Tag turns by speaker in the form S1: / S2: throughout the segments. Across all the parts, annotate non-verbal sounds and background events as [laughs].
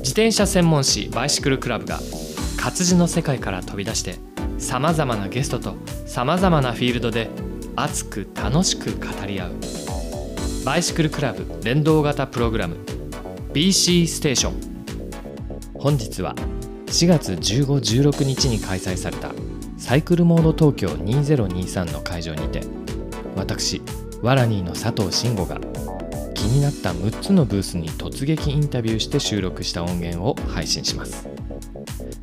S1: 自転車専門誌バイシクルクラブが活字の世界から飛び出してさまざまなゲストとさまざまなフィールドで熱く楽しく語り合う。バイシクルクラブ連動型プログラム。BC ステーション。本日は4月1516日に開催されたサイクルモード東京2023の会場にて私ワラニーの佐藤慎吾が気になった6つのブースに突撃インタビューして収録した音源を配信します。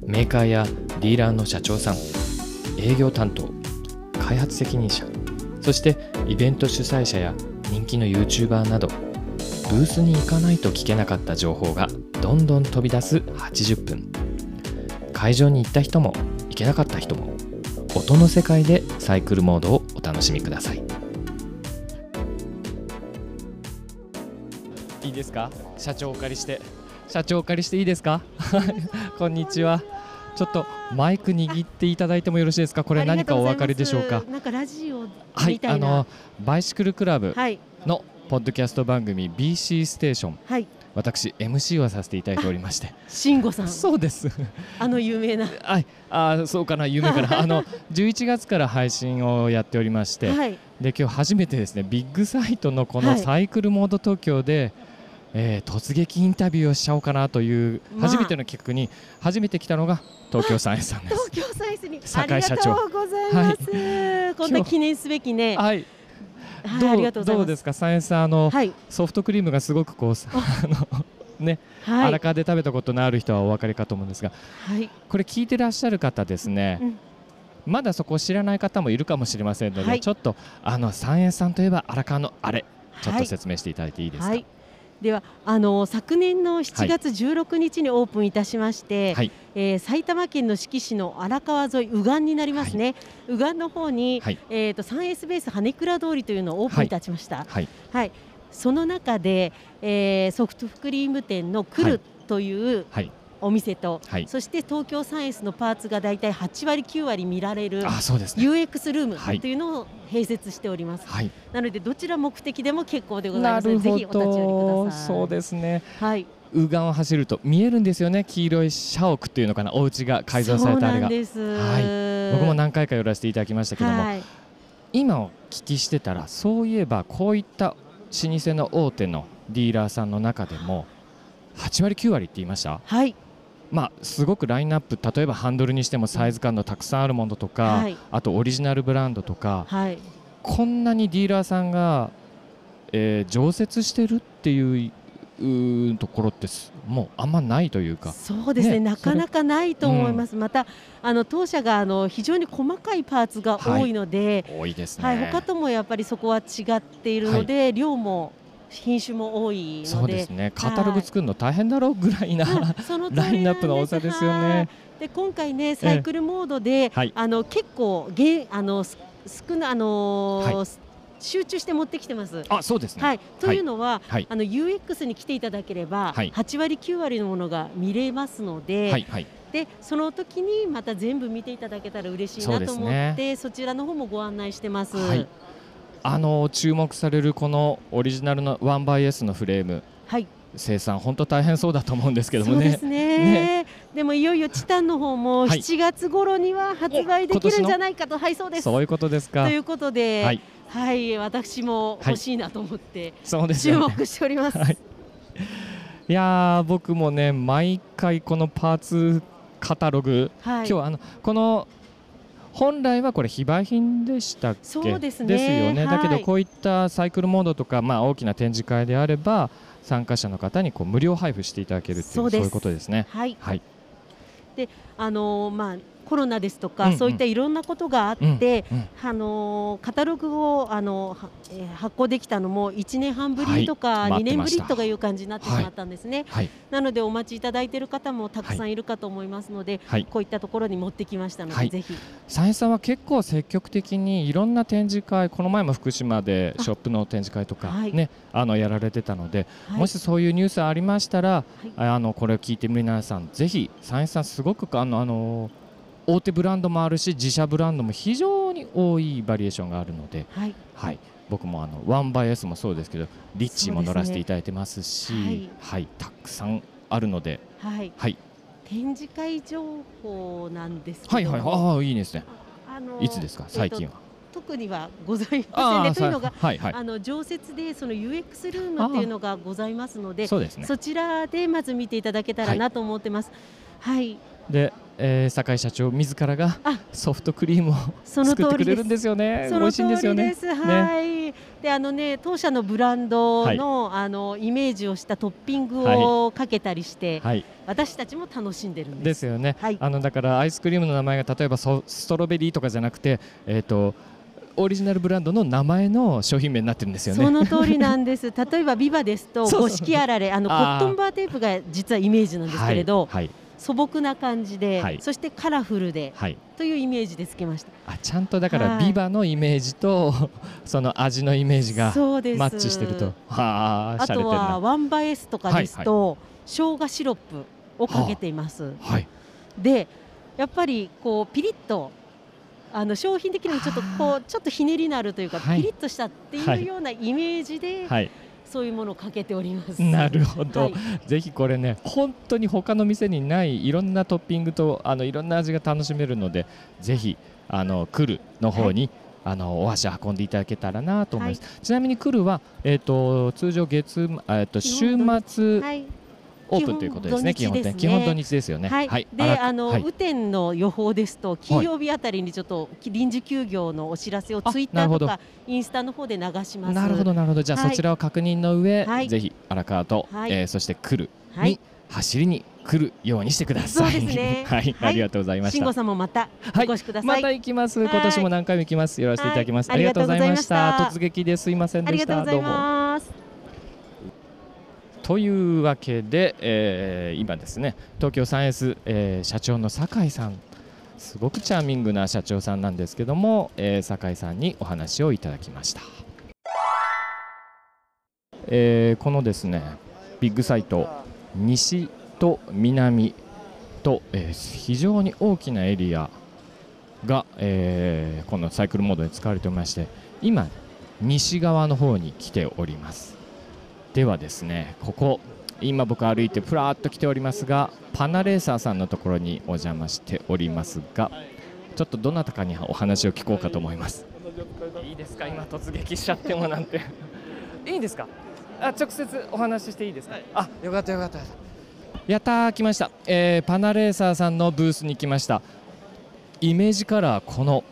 S1: メーカーやディーラーの社長さん営業担当開発責任者そしてイベント主催者や人気の YouTuber などブースに行かないと聞けなかった情報がどんどん飛び出す80分。会場に行った人も行けなかった人も音の世界でサイクルモードをお楽しみください。いいですか？社長お借りして。社長お借りしていいですか？[laughs] こんにちは。ちょっとマイク握っていただいてもよろしいですか？これ何かお分かりでしょうか？
S2: なんかラジオ
S1: はい。あのバイシクルクラブ
S2: はい
S1: のポッドキャスト番組 BC ステーション。
S2: はい。
S1: 私 MC をさせていただいておりまして。
S2: 慎吾さん、[laughs]
S1: そうです。[laughs]
S2: あの有名な。
S1: はい。あーそうかな夢からあの [laughs] 11月から配信をやっておりまして、
S2: はい。
S1: で今日初めてですねビッグサイトのこの
S2: はい。
S1: サイクルモード東京で、えー突撃インタビューをしちゃおうかなという
S2: まあ
S1: 初めての企画に初めて来たのが東京サイエンスさんです。
S2: 東京サイズに
S1: 酒
S2: ありがとうございます。こんな記念すべきね。はい、
S1: ど
S2: う。
S1: どうですか？サイエンスさんあの、
S2: はい
S1: ソフトクリームがすごくこうさ [laughs] あのね、
S2: はい
S1: 荒川で食べたことのある人はお分かりかと思うんですが
S2: はい。
S1: これ聞いてらっしゃる方ですね、
S2: うん
S1: まだそこを知らない方もいるかもしれませんので、
S2: はい
S1: ちょっとあのサイエンスさんといえば荒川のあれちょっと
S2: はい
S1: 説明していただいていいですか？
S2: はい。ではあの昨年の7月16日にオープンいたしまして、
S1: はい。
S2: えー埼玉県の志木市の荒川沿い右岸になりますね。右岸の方に、
S1: はい。
S2: えっ、と 3S ベース羽倉通りというのをオープンいたしました。
S1: はい。
S2: はい、その中で、えーソフトクリーム店のクル
S1: はい
S2: とい。う
S1: はい
S2: お店と、
S1: はい。
S2: そして東京サイエンスのパーツがだいたい8割9割見られる
S1: あそうですね。
S2: UX ルー
S1: はい。
S2: ムというのを併設しております。
S1: はい。
S2: なのでどちら目的でも結構でござい
S1: な
S2: ますのでぜひお立ち寄り
S1: ど
S2: ください。
S1: そうですね。
S2: はい、
S1: 右岸を走ると見えるんですよね。黄色い社屋っていうのかな。お家が改造されたあれが。
S2: そうなんです。
S1: はい。僕も何回か寄らせていただきましたけども、
S2: はい、
S1: 今お聞きしてたらそういえばこういった老舗の大手のディーラーさんの中でも8割9割って言いました
S2: はい、
S1: まあすごくラインナップ例えばハンドルにしてもサイズ感のたくさんあるものとか、
S2: はい。
S1: あとオリジナルブランドとか
S2: はい、
S1: こんなにディーラーさんが、えー常設してるっていうところってすもうあんまないというか。
S2: そうですね。
S1: ね
S2: なかなかないと思います。またあの当社があの非常に細かいパーツが多いので、
S1: 多いですね、
S2: はい、他ともやっぱりそこは違っているので、量も品種も多い
S1: そう
S2: ので
S1: ですね。カタログ作るの大変だろうぐらいな、
S2: はい。[laughs]
S1: ラインナップの多さですよね。
S2: はい。で今回ねサイクルモードで、
S1: はい
S2: あの結構げあのす少なあのー
S1: は
S2: 集中して持ってきてます。
S1: あそうですね、
S2: はい、というのは、
S1: はい。
S2: あの UX に来ていただければ、
S1: はい。
S2: 8割9割のものが見れますので、
S1: はい。はい。
S2: でその時にまた全部見ていただけたら嬉しいなと思ってそ,、ちらの方もご案内してます。
S1: はいあの注目されるこのオリジナルの 1x のフレーム。
S2: はい。
S1: 生産本当大変そうだと思うんですけどもね。
S2: ですね。でもいよいよチタンの方も
S1: はい。
S2: 7月頃には発売できるんじゃないかと、はいそうです。
S1: そういうことですか。
S2: ということで、
S1: は
S2: はいい、私も欲しいなと思って注目しております。
S1: はい。いやー僕もね毎回このパーツカタログ、
S2: はい、
S1: 今日はあのこの本来はこれ非売品でしたっけ？
S2: そうですね。
S1: よね、
S2: はい。
S1: だけどこういったサイクルモードとか、まあ、大きな展示会であれば参加者の方にこう無料配布していただけるっていう
S2: そう
S1: いうことですね。
S2: はい、
S1: はい、
S2: であのまあコロナですとか、
S1: うんうん。
S2: そういったいろんなことがあっ
S1: うん
S2: て、
S1: うん。
S2: あのカタログをあの、はえー発行できたのも1年半ぶりとか、
S1: はい。
S2: 2年ぶりとかいう感じになってしまったんですね。
S1: はい。
S2: なのでお待ちいただいている方もたくさんいるかと思いますので、
S1: はい。
S2: こういったところに持ってきましたので、
S1: はい。
S2: ぜひ。
S1: サイさんは結構積極的にいろんな展示会この前も福島でショップの展示会とか
S2: はい。
S1: ねあのやられてたので、
S2: はい。
S1: もしそういうニュースありましたら、あのこれを聞いて皆さんぜひサイさんすごくあのあの大手ブランドもあるし自社ブランドも非常に多いバリエーションがあるので、
S2: はい。
S1: はい、僕もあのワンバイエスもそうですけどリッチーも乗らせていただいてますし
S2: そうですね。
S1: はい、たくさんあるので、
S2: はい。
S1: はい、
S2: 展示会情報なんですけど。
S1: はいはい。ああいいですね。
S2: あの
S1: いつですか？最近は、
S2: と特にはございませんね。というのが、
S1: はいはい。
S2: あの常設でその UX ルームっていうのがございますので
S1: そうですね。
S2: そちらでまず見ていただけたらなと思ってます。はい、
S1: で、えー、酒井社長自らが
S2: あ
S1: ソフトクリームを作ってく。れるんですよね。美味しいんですよね。
S2: はい。で、あのね、当社のブランドの、あのイメージをしたトッピングをかけたりして、
S1: はい。
S2: 私たちも楽しんでるん
S1: で
S2: です。
S1: すよね、
S2: はい。
S1: あのだからアイスクリームの名前が例えばソストロベリーとかじゃなくてえっ、とオリジナルブランドの名前の商品名になってるんですよね。
S2: その通りなんです。例えばビバですと [laughs] 五色あられ、あのコットンバーテープが実はイメージなんですけれど、
S1: はい
S2: 素朴な感じで、
S1: はい。
S2: そしてカラフルで
S1: はい、はい
S2: というイメージでつけました。
S1: あちゃんとだから
S2: はい。
S1: ビバのイメージと [laughs] その味のイメージが。マッチしてると。はあ
S2: あとはワンバエスとかですと、生姜シロップをかけています。
S1: はい。
S2: でやっぱりこうピリッとあの商品的にもちょっとこうちょっとひねりのあるというか、
S1: はい。
S2: ピリッとしたっていうようなイメージで、
S1: はい
S2: そういうものをかけております。
S1: なるほど、
S2: はい。
S1: ぜひこれね本当に他の店にないいろんなトッピングとあのいろんな味が楽しめるのでぜひあの来るの方に、あのお足運んでいただけたらなと思います、ちなみに来るは、えー、と通常月、えー、と週末
S2: はい
S1: オープンということですね基
S2: 基本ね。
S1: 本基本土日ですよね。
S2: はい、で
S1: ら
S2: あの、
S1: はい。
S2: 雨天の予報ですと金曜日あたりにちょっと臨時休業のお知らせを
S1: あ
S2: ツイッターとかインスタの方で流します。
S1: なるほどなるほど。じゃあ、
S2: はい。
S1: そちらを確認の上、
S2: はい。
S1: ぜひ荒川と、
S2: はい。
S1: えーそして来るに、
S2: はい、
S1: 走りに来るようにしてください。
S2: そうですね。[laughs]
S1: はい、
S2: はい。
S1: ありがとうございました。
S2: 慎吾さんもまた
S1: はい。
S2: お越しください。
S1: また行きます。
S2: はい。
S1: 今年も何回も行きます。やらせていただきます。
S2: はい。
S1: ありがとうございました。突撃ですいませんでした。
S2: がとうございます。
S1: というわけで、えー今ですね、東京 3S、えー社長の酒井さん、すごくチャーミングな社長さんなんですけども、えー酒井さんにお話をいただきました。えーこのですね、ビッグサイト、西と南と、えー非常に大きなエリアが、えーこのサイクルモードで使われておりまして、今、西側の方に来ております。ではですねここ今僕歩いてプラーっと来ておりますがパナレーサーさんのところにお邪魔しておりますがちょっとどなたかにお話を聞こうかと思います。いいですか？今突撃しちゃってもなんて。[laughs] いいですか？あ直接お話ししていいですか、あよかったよかったやったー来ました、えーパナレーサーさんのブースに来ました。イメージカラーこの、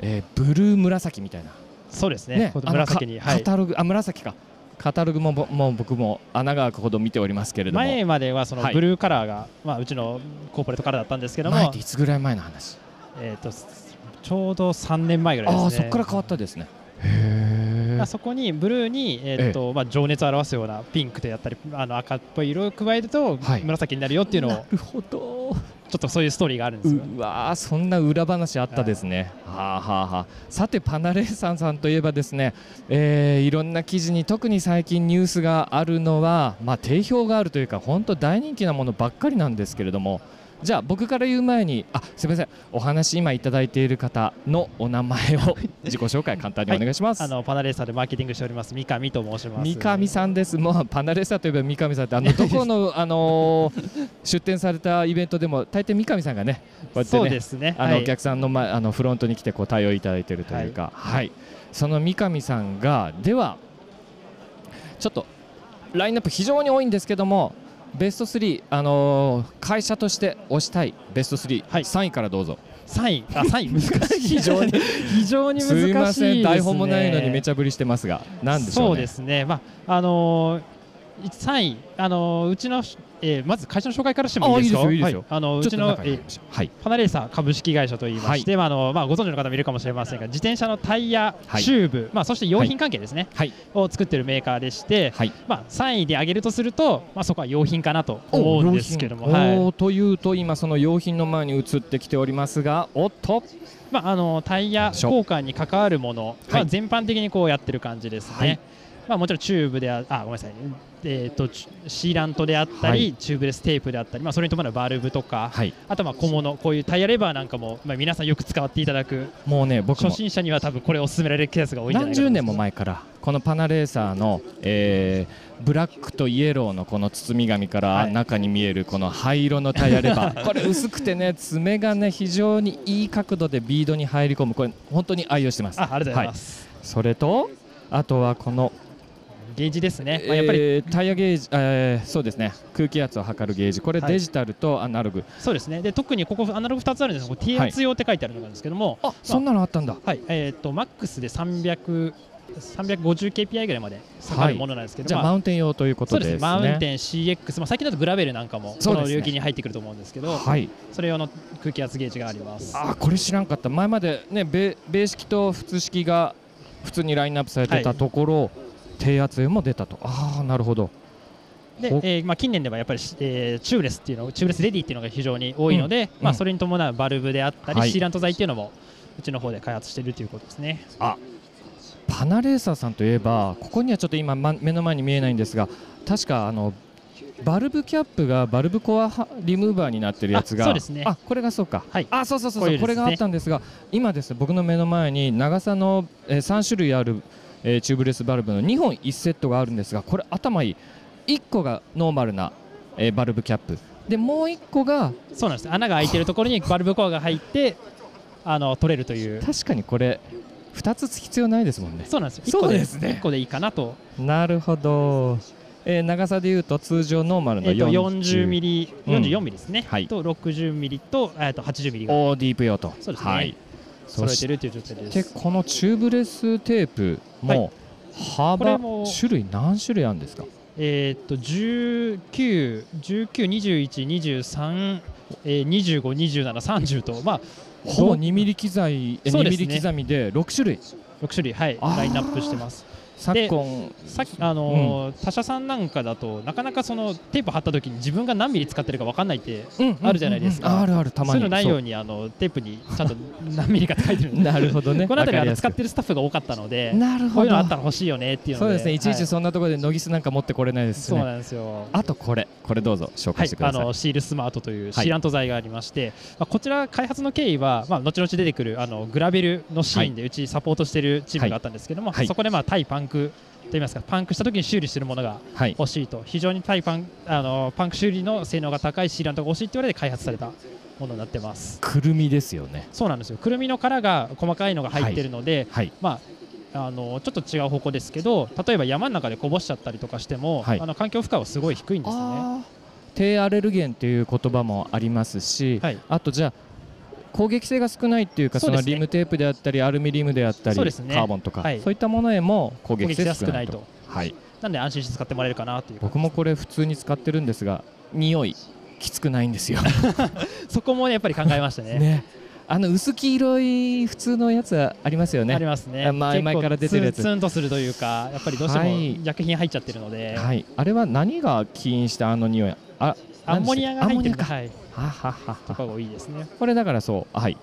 S1: えーブルー紫みたいな。
S3: そうですね。この
S1: あの
S3: 紫に、はい。
S1: かカタログあ紫かカタログもぼもう僕も穴が開くほど見ておりますけれども。
S3: 前まではその
S1: はい。
S3: ブルーカラーが、まあうちのコーポレートカラーだったんですけども。
S1: 前って、いつぐらい前の話？
S3: えっとちょうど3年前ぐらいですね。
S1: ああそこから変わったですね。へ
S3: まあそこにブルーに、えっとまあ、情熱を表すようなピンクであったりあの赤っぽい色を加えると、
S1: はい。
S3: 紫になるよっていうのを。
S1: なるほど
S3: ちょっとそういうストーリーがあるんですよ。
S1: うわーそんな裏話あったですね。はあはあはあ、さてパナレーサンさんといえばですね、えーいろんな記事に特に最近ニュースがあるのは、まあ、定評があるというか本当大人気なものばっかりなんですけれどもじゃあ僕から言う前にあすみません。お話今いただいている方のお名前を自己紹介簡単にお願いします。
S3: あのパナレーサーでマーケティングしております三上と申します。
S1: 三上さんです、もうパナレーサーといえば三上さんって、あのどこの、[laughs] あのー出展されたイベントでも、大抵三上さんがね、こうやって
S3: そう
S1: ね、
S3: ですね。
S1: あの
S3: はい。
S1: お客さんの,、ま、あのフロントに来てこう対応いただいているというか、はい。その三上さんがではちょっとラインナップ非常に多いんですけどもベスト3、あのー会社として推したいベスト3、
S3: はい。
S1: 3位からどうぞ。
S3: 3位？あ3位？難しい。[laughs]
S1: 非常に
S3: 非常に難しいです、ね。
S1: すいません。台本もないのにめちゃぶりしてますが何でしょうね。
S3: そうですね。まああのー3位、あのうちの、えーまず会社の紹介からしてもいいですか？
S1: あ
S3: のう
S1: ち
S3: の、
S1: 中に。入りましょうはい。
S3: パナレーサー株式会社といいまして、まああのまあ、ご存知の方もいるかもしれませんが自転車のタイヤ、
S1: はい。
S3: チューブ、まあ、そして用品関係ですね、
S1: はい。
S3: を作っているメーカーでして、
S1: はい。
S3: まあ、3位で挙げるとすると、まあ、そこは用品かなと思うんですけども、はい。
S1: というと今その用品の前に移ってきておりますがおっと。
S3: まあ、あのタイヤ交換に関わるもの、まあ、
S1: はい。
S3: 全般的にこうやってる感じですね。
S1: はい
S3: まあ、もちろんチューブでああごめんなさい、えー、とシーラントであったり、
S1: はい。
S3: チューブレステープであったり、まあ、それに伴うバルブとか、
S1: はい。
S3: あとまあ小物こういうタイヤレバーなんかも、まあ、皆さんよく使っていただく
S1: もうね僕も
S3: 初心者には多分これを勧められるケースが多いんじゃないか
S1: 何十年も前からこのパナレーサーの、えーブラックとイエローのこの包み紙から
S3: はい。
S1: 中に見えるこの灰色のタイヤレバー。[laughs] これ薄くてね爪がね非常にいい角度でビードに入り込む。これ本当に愛用してます。
S3: あありがとうございます、
S1: それとあとはこの、
S3: ゲージですね、まあ、やっぱり
S1: えータイヤゲージ、えーそうですね。空気圧を測るゲージ。これ
S3: はい
S1: デジタルとアナログ、
S3: そうですね。で特にここアナログ2つあるんですけどこれ低圧用って書いてあるのがあるんですけども、
S1: あそんなのあったんだ。
S3: はい。えー、とマックスで300 350kpi ぐらいまで下がるものなんですけど、まあ
S1: じゃあマウンテン用ということですね。
S3: ですね。マウンテン CX、まあ、最近だとグラベルなんかもこの領域に入ってくると思うんですけど
S1: はい。
S3: それ用の空気圧ゲージがあります。
S1: あーこれ知らんかった。前までね米米式と普通式が普通にラインナップされてたところ、低圧も出たと。ああなるほど。
S3: で、
S1: ほ
S3: えーまあ、近年ではやっぱり、えーチューブレスっていうのチューブレスレディっていうのが非常に多いので、まあ、
S1: うん。
S3: それに伴うバルブであったり、
S1: はい。
S3: シーラント剤っていうのもうちの方で開発しているということですね。
S1: パナレーサーさんといえばここにはちょっと今、ま、目の前に見えないんですが確かあのバルブキャップがバルブコアはリムーバーになってるやつが
S3: あそうですね。
S1: あこれがそうか、
S3: はい。
S1: あそうそうそう
S3: こね。
S1: れがあったんですが今ですね僕の目の前に長さの、えー3種類ある、えーチューブレスバルブの2本1セットがあるんですがこれ頭いい。1個がノーマルな、えーバルブキャップでもう1個が
S3: そうなんです。穴が開いてるところにバルブコアが入ってあの取れるという。
S1: 確かにこれ2つ必要ないですもんね。
S3: そうなんですよ。1
S1: そ
S3: 個で
S1: うですね。
S3: 1個でいいかなと,、
S1: なるほど、えー長さでいうと通常ノーマルの
S3: えー、と
S1: 40
S3: 40ミリ
S1: うん。
S3: 44ミリですね、
S1: はい。
S3: と60ミリと,、えー、と80ミリが。
S1: おーディープ用と
S3: そうですね。
S1: はい
S3: 揃えてるという状態で
S1: てこのチューブレステープ
S3: はい。
S1: も幅、
S3: も
S1: 種類何種類あるんですか？
S3: えーっと19、19、21、23、えー、25、27、30と、まあ、
S1: ほぼ2ミリ刻み、え2
S3: そうですね。
S1: ミリ刻みで6種類。
S3: 6種類、はい、ラインナップしてます。
S1: 昨今。
S3: さっき、あのー他社さんなんかだとなかなかそのテープ貼った時に自分が何ミリ使ってるか分かんないってあるじゃないですか。
S1: うんうんうんあるあるたまに。
S3: そういうのないようにあのテープにちゃんと何ミリか書いてる [laughs]
S1: なるほどね。
S3: この辺りあの使ってるスタッフが多かったので
S1: なるほど。
S3: こういうのあったら欲しいよねっていうので。
S1: そうですね。いちい
S3: はい。
S1: ちそんなところでノギスなんか持ってこれないですしね。
S3: そうなんですよ。
S1: あとこれ。これどうぞ。紹
S3: はい。
S1: 介して、ください、
S3: あのシールスマートという
S1: はい。
S3: シーラント剤がありまして、まあ、こちら開発の経緯は、まあ、後々出てくるあのグラベルのシーンでうちサポートしているチームがあったんですけども、
S1: はい。
S3: そこでまあ対パンクといいますかパンクした時に修理するものが
S1: はい。
S3: 欲しいと。非常に対パンあのパンク修理の性能が高いシーラントが欲しいと言われて開発されたものになってます。
S1: くるみですよね。
S3: そうなんですよ。くるみの殻が細かいのが入ってるので、
S1: はい。
S3: まああのちょっと違う方向ですけど例えば山の中でこぼしちゃったりとかしても、
S1: はい。
S3: あの環境負荷はすごい低いんですよね。
S1: 低アレルゲンっていう言葉もありますし、
S3: はい。
S1: あとじゃあ攻撃性が少ないっていうかそのリムテープであったりアルミリムであったりカーボンとか、
S3: はい。
S1: そういったものへも攻撃性
S3: が
S1: 少な
S3: いいと。
S1: はい、
S3: なんで安心して使ってもらえるかなという
S1: 僕もこれ普通に使ってるんですが匂いきつくないんですよ。[laughs]
S3: そこもねやっぱり考えましたね。
S1: ね。あの薄黄色い普通のやつありますよ
S3: あり
S1: ね
S3: ますね。
S1: あ前々から出てるやつ。
S3: ツンとするというか、やっぱりどうしても
S1: はい。
S3: 薬品入っちゃってるので、
S1: はい。あれは何が起因したあの匂い？あ
S3: アンモニアが入ってる。
S1: か。
S3: はい、
S1: はははは。
S3: とかが多いですね。
S1: これだからそうはい。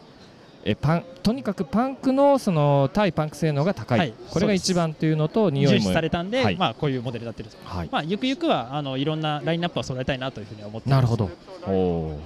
S1: えパンとにかくパンクのその対パンク性能が高い、
S3: はい。
S1: これが一番というのと匂
S3: 重
S1: いも
S3: 視されたんで、
S1: はい。
S3: まあこういうモデルになってると。
S1: はい。
S3: まあゆくゆくはあのいろんなラインナップを揃えたいなというふうに思ってます。
S1: なるほど。おー。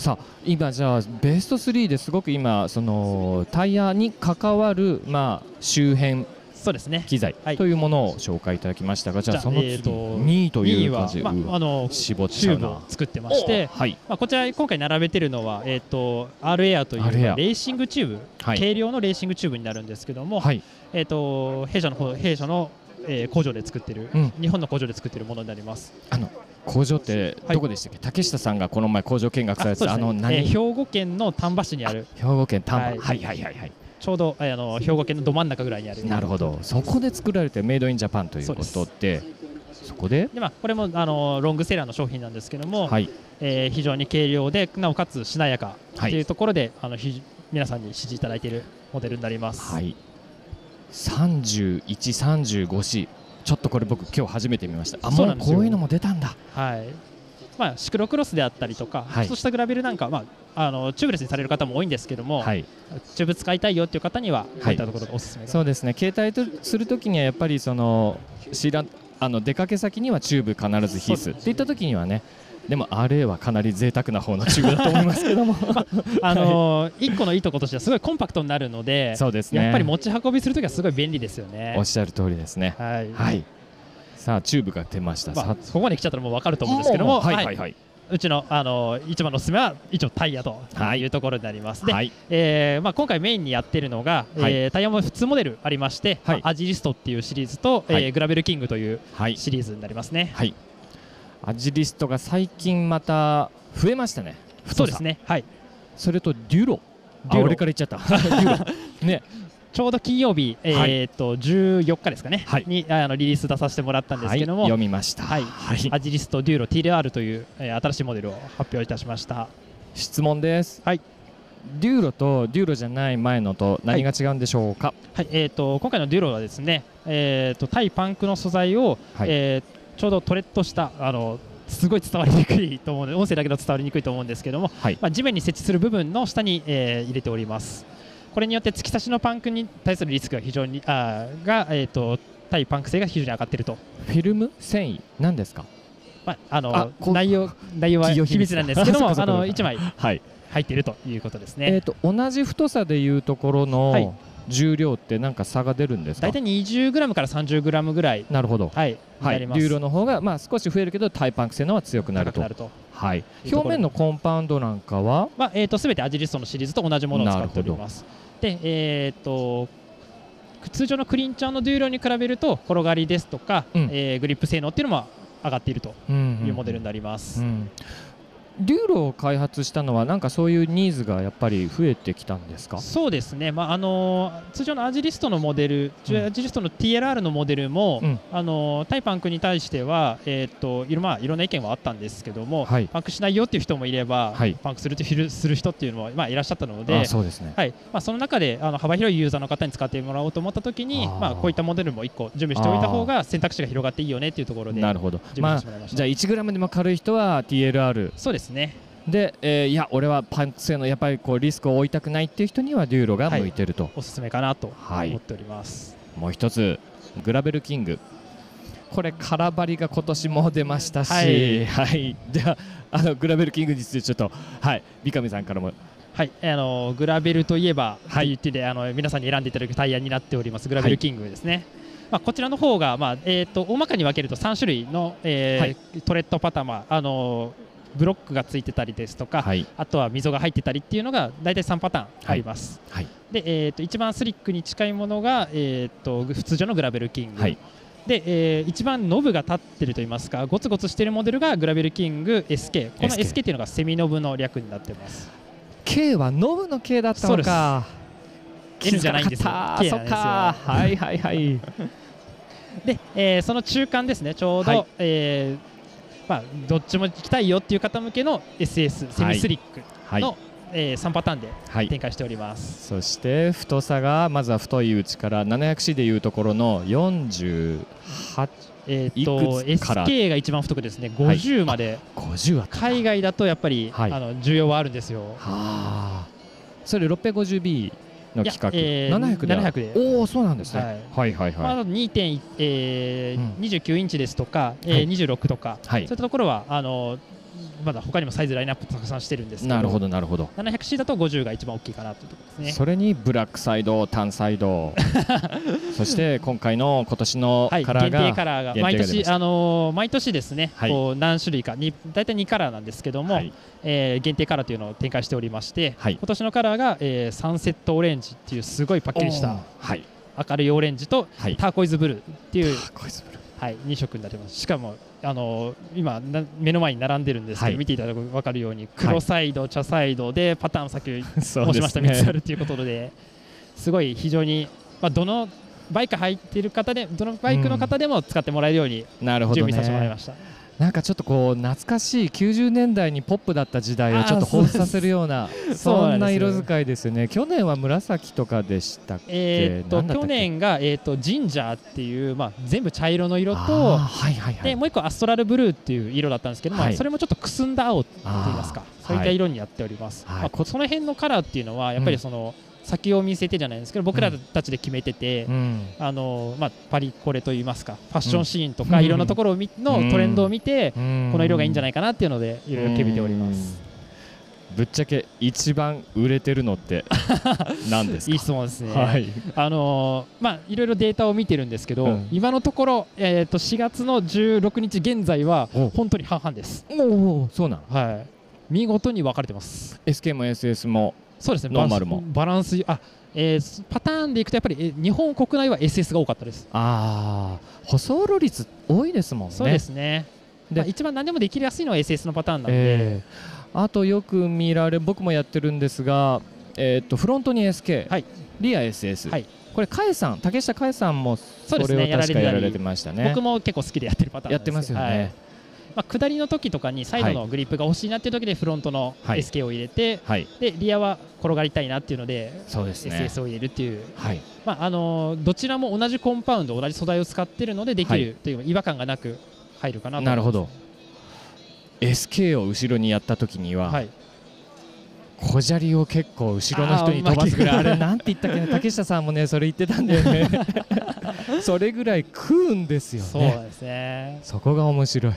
S1: さあ今じゃあベスト3ですごく今そのタイヤに関わるまあ周辺
S3: そうですね。
S1: 機材
S3: はい。
S1: というものを紹介いただきましたが、じゃあその次
S3: じゃあえーと
S1: 2位と
S3: 2位は
S1: いう感じで、
S3: まああの
S1: 絞っ
S3: チューブ
S1: ちゃうな。
S3: を作ってまして、
S1: はい。
S3: まあこちら今回並べてるのはえっ、と R エアというレーシングチューブ、
S1: はい。
S3: 軽量のレーシングチューブになるんですけども、
S1: はい。
S3: えっ、と弊社の方弊社の、えー工場で作ってる、
S1: うん。
S3: 日本の工場で作ってるものになります。
S1: あの工場って
S3: はい。
S1: どこでしたっけ、竹下さんがこの前工場見学されてたあの何、
S3: えー兵庫県の丹波市にある。
S1: 兵庫県丹波、
S3: はい。
S1: はい、はいはいはい
S3: ちょうど、えーあの兵庫県のど真ん中ぐらいにある。
S1: なるほど。そこで作られてメイドインジャパンということで。そこで？
S3: でまあ、これもあのロングセラーの商品なんですけども、
S1: はい。
S3: えー非常に軽量でなおかつしなやかと
S1: はい
S3: い。うところで、あのひ皆さんに支持いただいているモデルになります。
S1: はい、31、35C ちょっとこれ僕今日初めて見ました。あもう
S3: そうなんですよ。
S1: こういうのも出たんだ。
S3: はいまあ、シクロクロスであったりとか、
S1: はい。
S3: そうしたグラベルなんかは、まあ、あのチューブレスにされる方も多いんですけども、
S1: はい。
S3: チューブ使いたいよっていう方には、こういったところがおすすめが、
S1: そうですね。携帯とするときにはやっぱりその知らんあの出かけ先にはチューブ必ず必須。っていったときにはねでもあれはかなり贅沢な方のチューブだと思いますけども。[laughs]
S3: あのー、1個のいいとことしてはすごいコンパクトになるので、
S1: そうですね。
S3: やっぱり持ち運びするときはすごい便利ですよね。
S1: おっ。しゃる通りですね。
S3: はい。
S1: はいさあチューブが出ました、
S3: まあ、
S1: さ
S3: ここまで来ちゃったらもう分かると思うんですけども、
S1: はいはい。はい。
S3: うちの、あのー一番のおすすめは一応タイヤと
S1: はい。
S3: いうところになります。で
S1: はい。
S3: えーまあ、今回メインにやってるのが、
S1: はい。
S3: えータイヤも普通モデルありまして、
S1: はい。
S3: まあアジリストっていうシリーズと、
S1: はい。
S3: えーグラベルキングという
S1: はい。
S3: シリーズになりますね。
S1: はい。アジリストが最近また増えましたね。
S3: そうですね、はい、
S1: それとデュロ。
S3: デュロ。
S1: あ俺から言っちゃった。デュロ。[laughs] ね
S3: ちょうど金曜日、えーと14日ですかね、
S1: はい。
S3: にあのリリース出させてもらったんですけども、
S1: はい、読みました。
S3: はい。アジリストデューロ TLR という、えー新しいモデルを発表いたしました。
S1: 質問です。
S3: はい。
S1: デューロとデューロじゃない前のと何が違うんでしょうか？
S3: はい。えー、と今回のデューロはですね、えー、と耐パンクの素材を、
S1: はい。
S3: えーちょうどトレッドしたあのすごい伝わりにくいと思うので音声だけだと伝わりにくいと思うんですけども、
S1: はい。
S3: まあ、地面に接地する部分の下に、えー入れておりますこれによって突き刺しのパンクに対するリスクが非常にあーが、えー、と対パンク性が非常に上がっていると、
S1: フィルム繊維何ですか？
S3: まあ、あの内容内容は
S1: 秘密。
S3: なんですけども [laughs]
S1: あ
S3: の1枚
S1: はい。
S3: 入っているということです
S1: え
S3: ね
S1: っと同じ太さでいうところ
S3: はい。
S1: の重量ってなんか差が出るんですか？
S3: 大体 20g から 30g ぐらい、
S1: なるほど。
S3: はい、
S1: はい。デ
S3: なります。
S1: ューロの方がまあ少し増えるけどタイパンク性のは強くなると。
S3: ると。
S1: はい。表面のコンパウンドなんかは？
S3: まあえー、と全てアジリストのシリーズと同じものを使っております。で、えー、と通常のクリンチャーのデューロに比べると転がりですとか、
S1: うん。
S3: えーグリップ性能っていうのも上がっていると
S1: うん
S3: いうモデルになります。
S1: うんデューロを開発したのはなんかそういうニーズがやっぱり増えてきたんですか？
S3: そうですね、まああのー通常のアジリストのモデル、
S1: うん。
S3: アジリストの TLR のモデルも、
S1: うん。
S3: あのー耐パンクに対しては、えー、といろまあ、いろんな意見はあったんですけども、
S1: はい。
S3: パンクしないよっていう人もいれば、
S1: はい。
S3: パンクするする人っていうのも、まあ、いらっしゃったので
S1: あ、そうですね。
S3: はい。まあ、その中であの幅広いユーザーの方に使ってもらおうと思ったときにまあ、こういったモデルも1個準備しておいた方が選択肢が広がっていいよねっていうところで
S1: なるほど。
S3: 準
S1: まあじゃあ 1g でも軽い人は TLR
S3: そうですね。
S1: で、えーいや俺はパンク性のやっぱりこうリスクを負いたくないっていう人にはデューロが向いてると、
S3: おすすめかなと
S1: はい。
S3: 思っております、
S1: もう一つグラベルキング。これ空張りが今年も出ましたし、は
S3: はい。い
S1: じゃああのグラベルキングについてちょっとはい。三上さんからも。
S3: はい、あのグラベルといえば、
S1: はい。
S3: と言ってであの皆さんに選んでいただくタイヤになっておりますグラベルキングですね。まあ、こちらの方が、まあえー、と大まかに分けると3種類の、えー
S1: はい。
S3: トレッドパターン、まああのブロックがついてたりですとか、
S1: はい。
S3: あとは溝が入ってたりっていうのが大体3パターンあります。
S1: はい。
S3: で、えー、と一番スリックに近いものが、えー、と通常のグラベルキング、
S1: はい。
S3: で、えー一番ノブが立ってるといいますかゴツゴツしてるモデルがグラベルキング SK この
S1: SK
S3: っていうのがセミノブの略になってます。
S1: K はノブの K だったのか。
S3: L じゃないんですよ。
S1: 気
S3: K
S1: づ
S3: なん
S1: か
S3: ですよ。
S1: はいはいはい。[laughs]
S3: で、えーその中間ですね。ちょうど、
S1: はい。
S3: えーまあ、どっちも行きたいよっていう方向けの SS セミスリック
S1: はい。
S3: の、えー3パターンで
S1: はい。
S3: 展開しております。
S1: そして太さがまずは太いうちから 700C でいうところの4850
S3: えーっと
S1: いくつから
S3: ？SK が一番太くですね。
S1: はい。
S3: 50まで、
S1: あった
S3: 海外だとやっぱり、
S1: はい。
S3: あの需要はあるんですよ。
S1: はあ。それ 650B の企画、
S3: えー
S1: 700で
S3: 700で。
S1: おおそうなんですね、
S3: はい。
S1: はい、はいはい。
S3: まあ、2.1、えー
S1: うん。
S3: 29インチですとか、えー
S1: はい。
S3: 26とか、
S1: はい。
S3: そういったところはあのまだ他にもサイズラインナップたくさんしてるんですけど
S1: なるほどなるほど。
S3: 700C だと50が一番大きいかなというところですね。
S1: それにブラックサイド、タンサイド。[laughs] そして今回の今年の
S3: はい、
S1: カラーが、
S3: 限定カラーが。毎年、あのー毎年ですね、
S1: はい。
S3: こう何種類かに大体2カラーなんですけども、
S1: はい。
S3: えー限定カラーというのを展開しておりまして、
S1: はい。
S3: 今年のカラーが、えーサンセットオレンジっていうすごいパッキリした
S1: はい。
S3: 明るいオレンジと
S1: はい。
S3: ターコイズブルーっていう、はい、2色になってます。しかも、あのー今な目の前に並んでるんですけど、
S1: はい。
S3: 見ていただくと分かるように黒サイド、茶サイドでパターンさっき
S1: そう
S3: 申しました
S1: ですね。
S3: 3つあるということで。すごい非常に、まあ、どのバイク入ってる方でどのバイクの方でも使ってもらえるように
S1: なるほど
S3: 準備させてもらい
S1: ね
S3: ました、
S1: なんかちょっとこう懐かしい90年代にポップだった時代をちょっと彷彿させるような
S3: そ
S1: ん
S3: な
S1: 色使いですよね。去年は紫とかでしたっけ？
S3: えーっと去年が、えーっとジンジャーっていう、まあ、全部茶色の色と
S1: はいはいはい。
S3: でもう一個アストラルブルーっていう色だったんですけども、
S1: はい。
S3: それもちょっとくすんだ青といいますか。そういった色にやっております、
S1: はい。
S3: まあこその辺のカラーっていうのはやっぱりその、先を見せてじゃないんですけど僕らたちで決めてて、
S1: うん。
S3: あのまあ、パリコレといいますかファッションシーンとか、
S1: うん。
S3: いろんなところを見のトレンドを見て、
S1: こ
S3: この色がいいんじゃ
S1: ない
S3: かなっていうのでいろいろ決めております。
S1: ぶっちゃけ一番売れてるのって [laughs] 何ですか？
S3: いい質問ですね。
S1: はい。
S3: あのーまあいろいろデータを見てるんですけど、
S1: うん。
S3: 今のところえっ、と4月の16日現在は
S1: お
S3: 本当に半々です。
S1: おおそうなの
S3: はい。見事に分かれてます。
S1: SK も SS も
S3: そうですね。
S1: ノーマルも。
S3: バランスあ、えーパターンでいくとやっぱり、えー日本国内は SS が多かったです。
S1: ああ舗装路率多いですもんね。
S3: そうですね。
S1: で
S3: まあ一番何でもできやすいのは SS のパターンなんで、
S1: えーあとよく見られ僕もやってるんですが、えーっとフロントに SK、
S3: はい。
S1: リア SS、
S3: はい。
S1: これカエさん竹下カエさんもそれを
S3: そうですね。やら
S1: 確かやられてましたね。
S3: 僕も結構好きでやってるパターン
S1: やってますよね、
S3: はいまあ、下りの時とかにサイドのグリップが欲しいなっていう時でフロントの
S1: はい。
S3: SK を入れて、
S1: はい、
S3: でリアは転がりたいなっていうので
S1: そうですね。
S3: SS を入れるっていう、
S1: はい。
S3: まああのーどちらも同じコンパウンド同じ素材を使ってるのででき
S1: はい
S3: るという違和感がなく入るかなと。
S1: なるほど。SK を後ろにやった時には、
S3: はい、
S1: 小砂利を結構後ろの人に飛ばすぐらいあれなんて言ったっけな [laughs] 竹下さんもねそれ言ってたんだよね。[laughs] それぐらい食うんですよね。
S3: そうですね。
S1: そこが面白い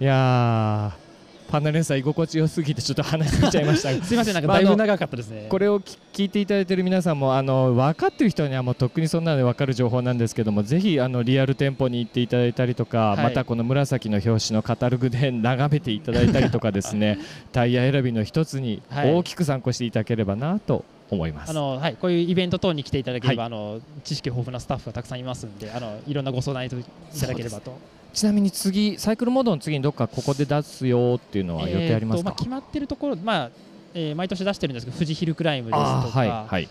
S1: いやーパナレンサー居心地よすぎてちょっと話しちゃいました。が [laughs]
S3: すいませんなんかだいぶ長かったですね、
S1: これをき聞いていただいている皆さんもあの分かってる人にはもうとっくにそんなので分かる情報なんですけどもぜひあのリアル店舗に行っていただいたりとか、
S3: はい。
S1: またこの紫の表紙のカタログで眺めていただいたりとかですね [laughs] タイヤ選びの一つに
S3: はい。
S1: 大きく参考していただければなと思います。
S3: あのはい、こういうイベント等に来ていただければ、
S1: は
S3: あの知識豊富なスタッフがたくさんいますんであのいろんなご相談いただければと
S1: ちなみに次サイクルモードの次にどっかここで出すよっていうのは予定ありますか？
S3: まあ、決まってるところ、まあえー毎年出してるんですけど富士ヒルクライムですとか。
S1: はいはい。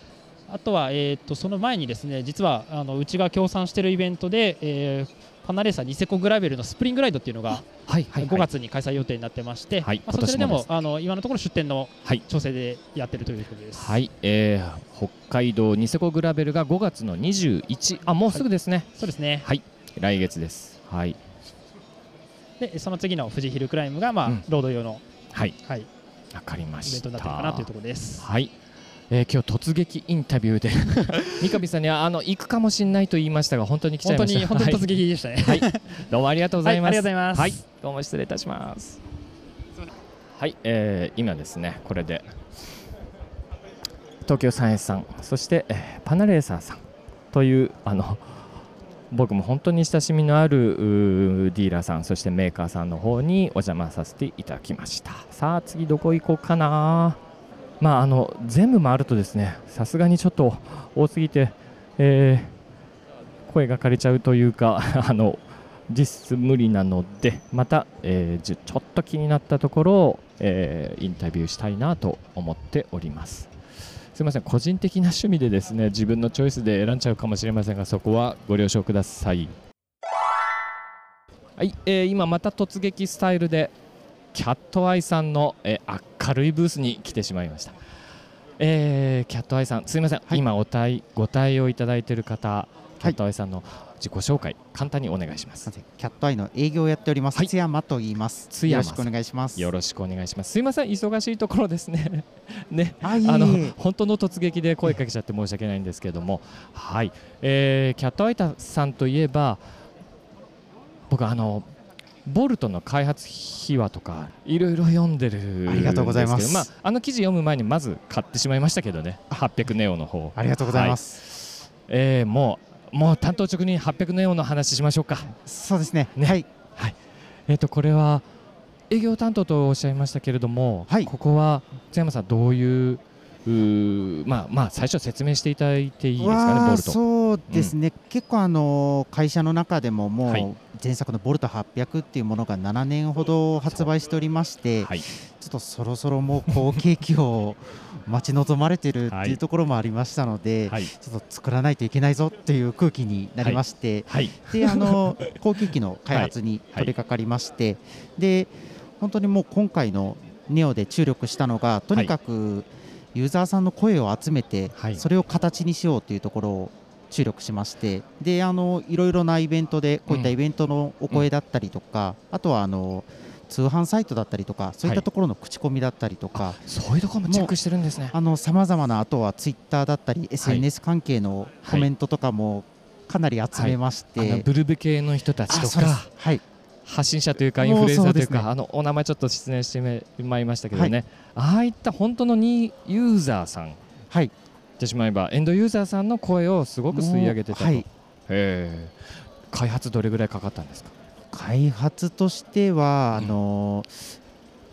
S3: あとは、えー、とその前にですね実はあのうちが協賛しているイベントで、えーパナレーサーニセコグラベルのスプリングライドっていうのが
S1: はいはいはい。
S3: 5月に開催予定になってまして、
S1: はい
S3: まあ、そちらで
S1: も
S3: あの今のところ出店の
S1: はい。
S3: 調整でやってるということです。
S1: はい、えー北海道ニセコグラベルが5月の21あもうすぐですね、
S3: そうですね。
S1: はい、来月です。はい、
S3: でその次の富士ヒルクライムが、まあ
S1: うん
S3: ロード用の、
S1: はい、
S3: はい、イ
S1: わかりま
S3: ベン
S1: した。
S3: トになってるかなというところです。
S1: はい、えー今日突撃インタビューで [laughs] 三上さんにはあの行くかもしれないと言いましたが本当に来ちゃいました。
S3: に本当に突撃でしたね。
S1: はい、はい、どうもありがとうございます。
S3: はいありがとうございます
S1: はい、どうも失礼いたします。はい、えー今ですねこれで東京三 S さんそして、えーパナレーサーさんというあの僕も本当に親しみのあるディーラーさんそしてメーカーさんの方にお邪魔させていただきました。さあ次どこ行こうかな。まああの全部回るとですねさすがにちょっと多すぎて、えー声が枯れちゃうというか [laughs] あの実質無理なのでまた、えーちょっと気になったところを、えーインタビューしたいなと思っております。すみません。個人的な趣味でですね自分のチョイスで選んじゃうかもしれませんがそこはご了承ください。はい、えー今また突撃スタイルでキャットアイさんの、えー明るいブースに来てしまいました。えーキャットアイさんすみません、
S4: はい。
S1: 今お対ご対応いただいている方キャットアイさんの自己紹介、簡単にお願いします
S4: キャットアイの営業をやっております、
S1: はい
S4: 津山と言います。
S1: 津山
S4: よろしくお願いします。
S1: よろしくお願いします。すいません、忙しいところですね。[laughs] ね、
S4: あ、
S1: の本当の突撃で声かけちゃって申し訳ないんですけども、[laughs] はい、えーキャットアイタさんといえば、僕あのボルトの開発秘話とかいろいろ読んでる
S4: ありがとうございます
S1: まああの記事読む前にまず買ってしまいましたけどね、800ネオの方。
S4: ありがとうございます。
S1: えーもうもう担当直に800ネオの話しましょうか。
S4: そうですね。
S1: ね
S4: はい。
S1: えっ、とこれは営業担当とおっしゃいましたけれども、
S4: はい
S1: ここは津山さんどういううーまあまあ最初説明していただいていいですかねボルト。
S4: そうですね、結構あの会社の中でもも
S1: はいう
S4: 前作のボルト800っていうものが7年ほど発売しておりまして、
S1: はい。
S4: ちょっとそろそろもう好景気を待ち望まれてるって
S1: はい。
S4: いうところもありましたので、
S1: はい。
S4: ちょっと作らないといけないぞっていう空気になりまして、
S1: はい。
S4: であの後継機の開発に取り掛かりまして、で本当にもう今回のネオで注力したのがとにかくユーザーさんの声を集めて、
S1: はい。
S4: それを形にしようというところを注力しましてであのいろいろなイベントでこういった
S1: うん。
S4: イベントのお声だったりとか、あとはあの通販サイトだったりとかそういったところの口コミだったりとか、
S1: そういうところもチェックしてるんですね。
S4: あのさまざまなあとはツイッターだったり SNS 関係のコメントとかもかなり集めまして、
S1: あのブルブ系の人たちとか。
S4: はい
S1: 発信者というかインフルエンサーという
S4: もうそうですね
S1: かあのお名前ちょっと失念してまいりましたけどね、ああいった本当のにユーザーさん。
S4: はい。
S1: てしまえばエンドユーザーさんの声をすごく吸い上げてたと、
S4: はい。
S1: 開発どれぐらいかかったんですか？
S4: 開発としては、
S1: うん。
S4: あの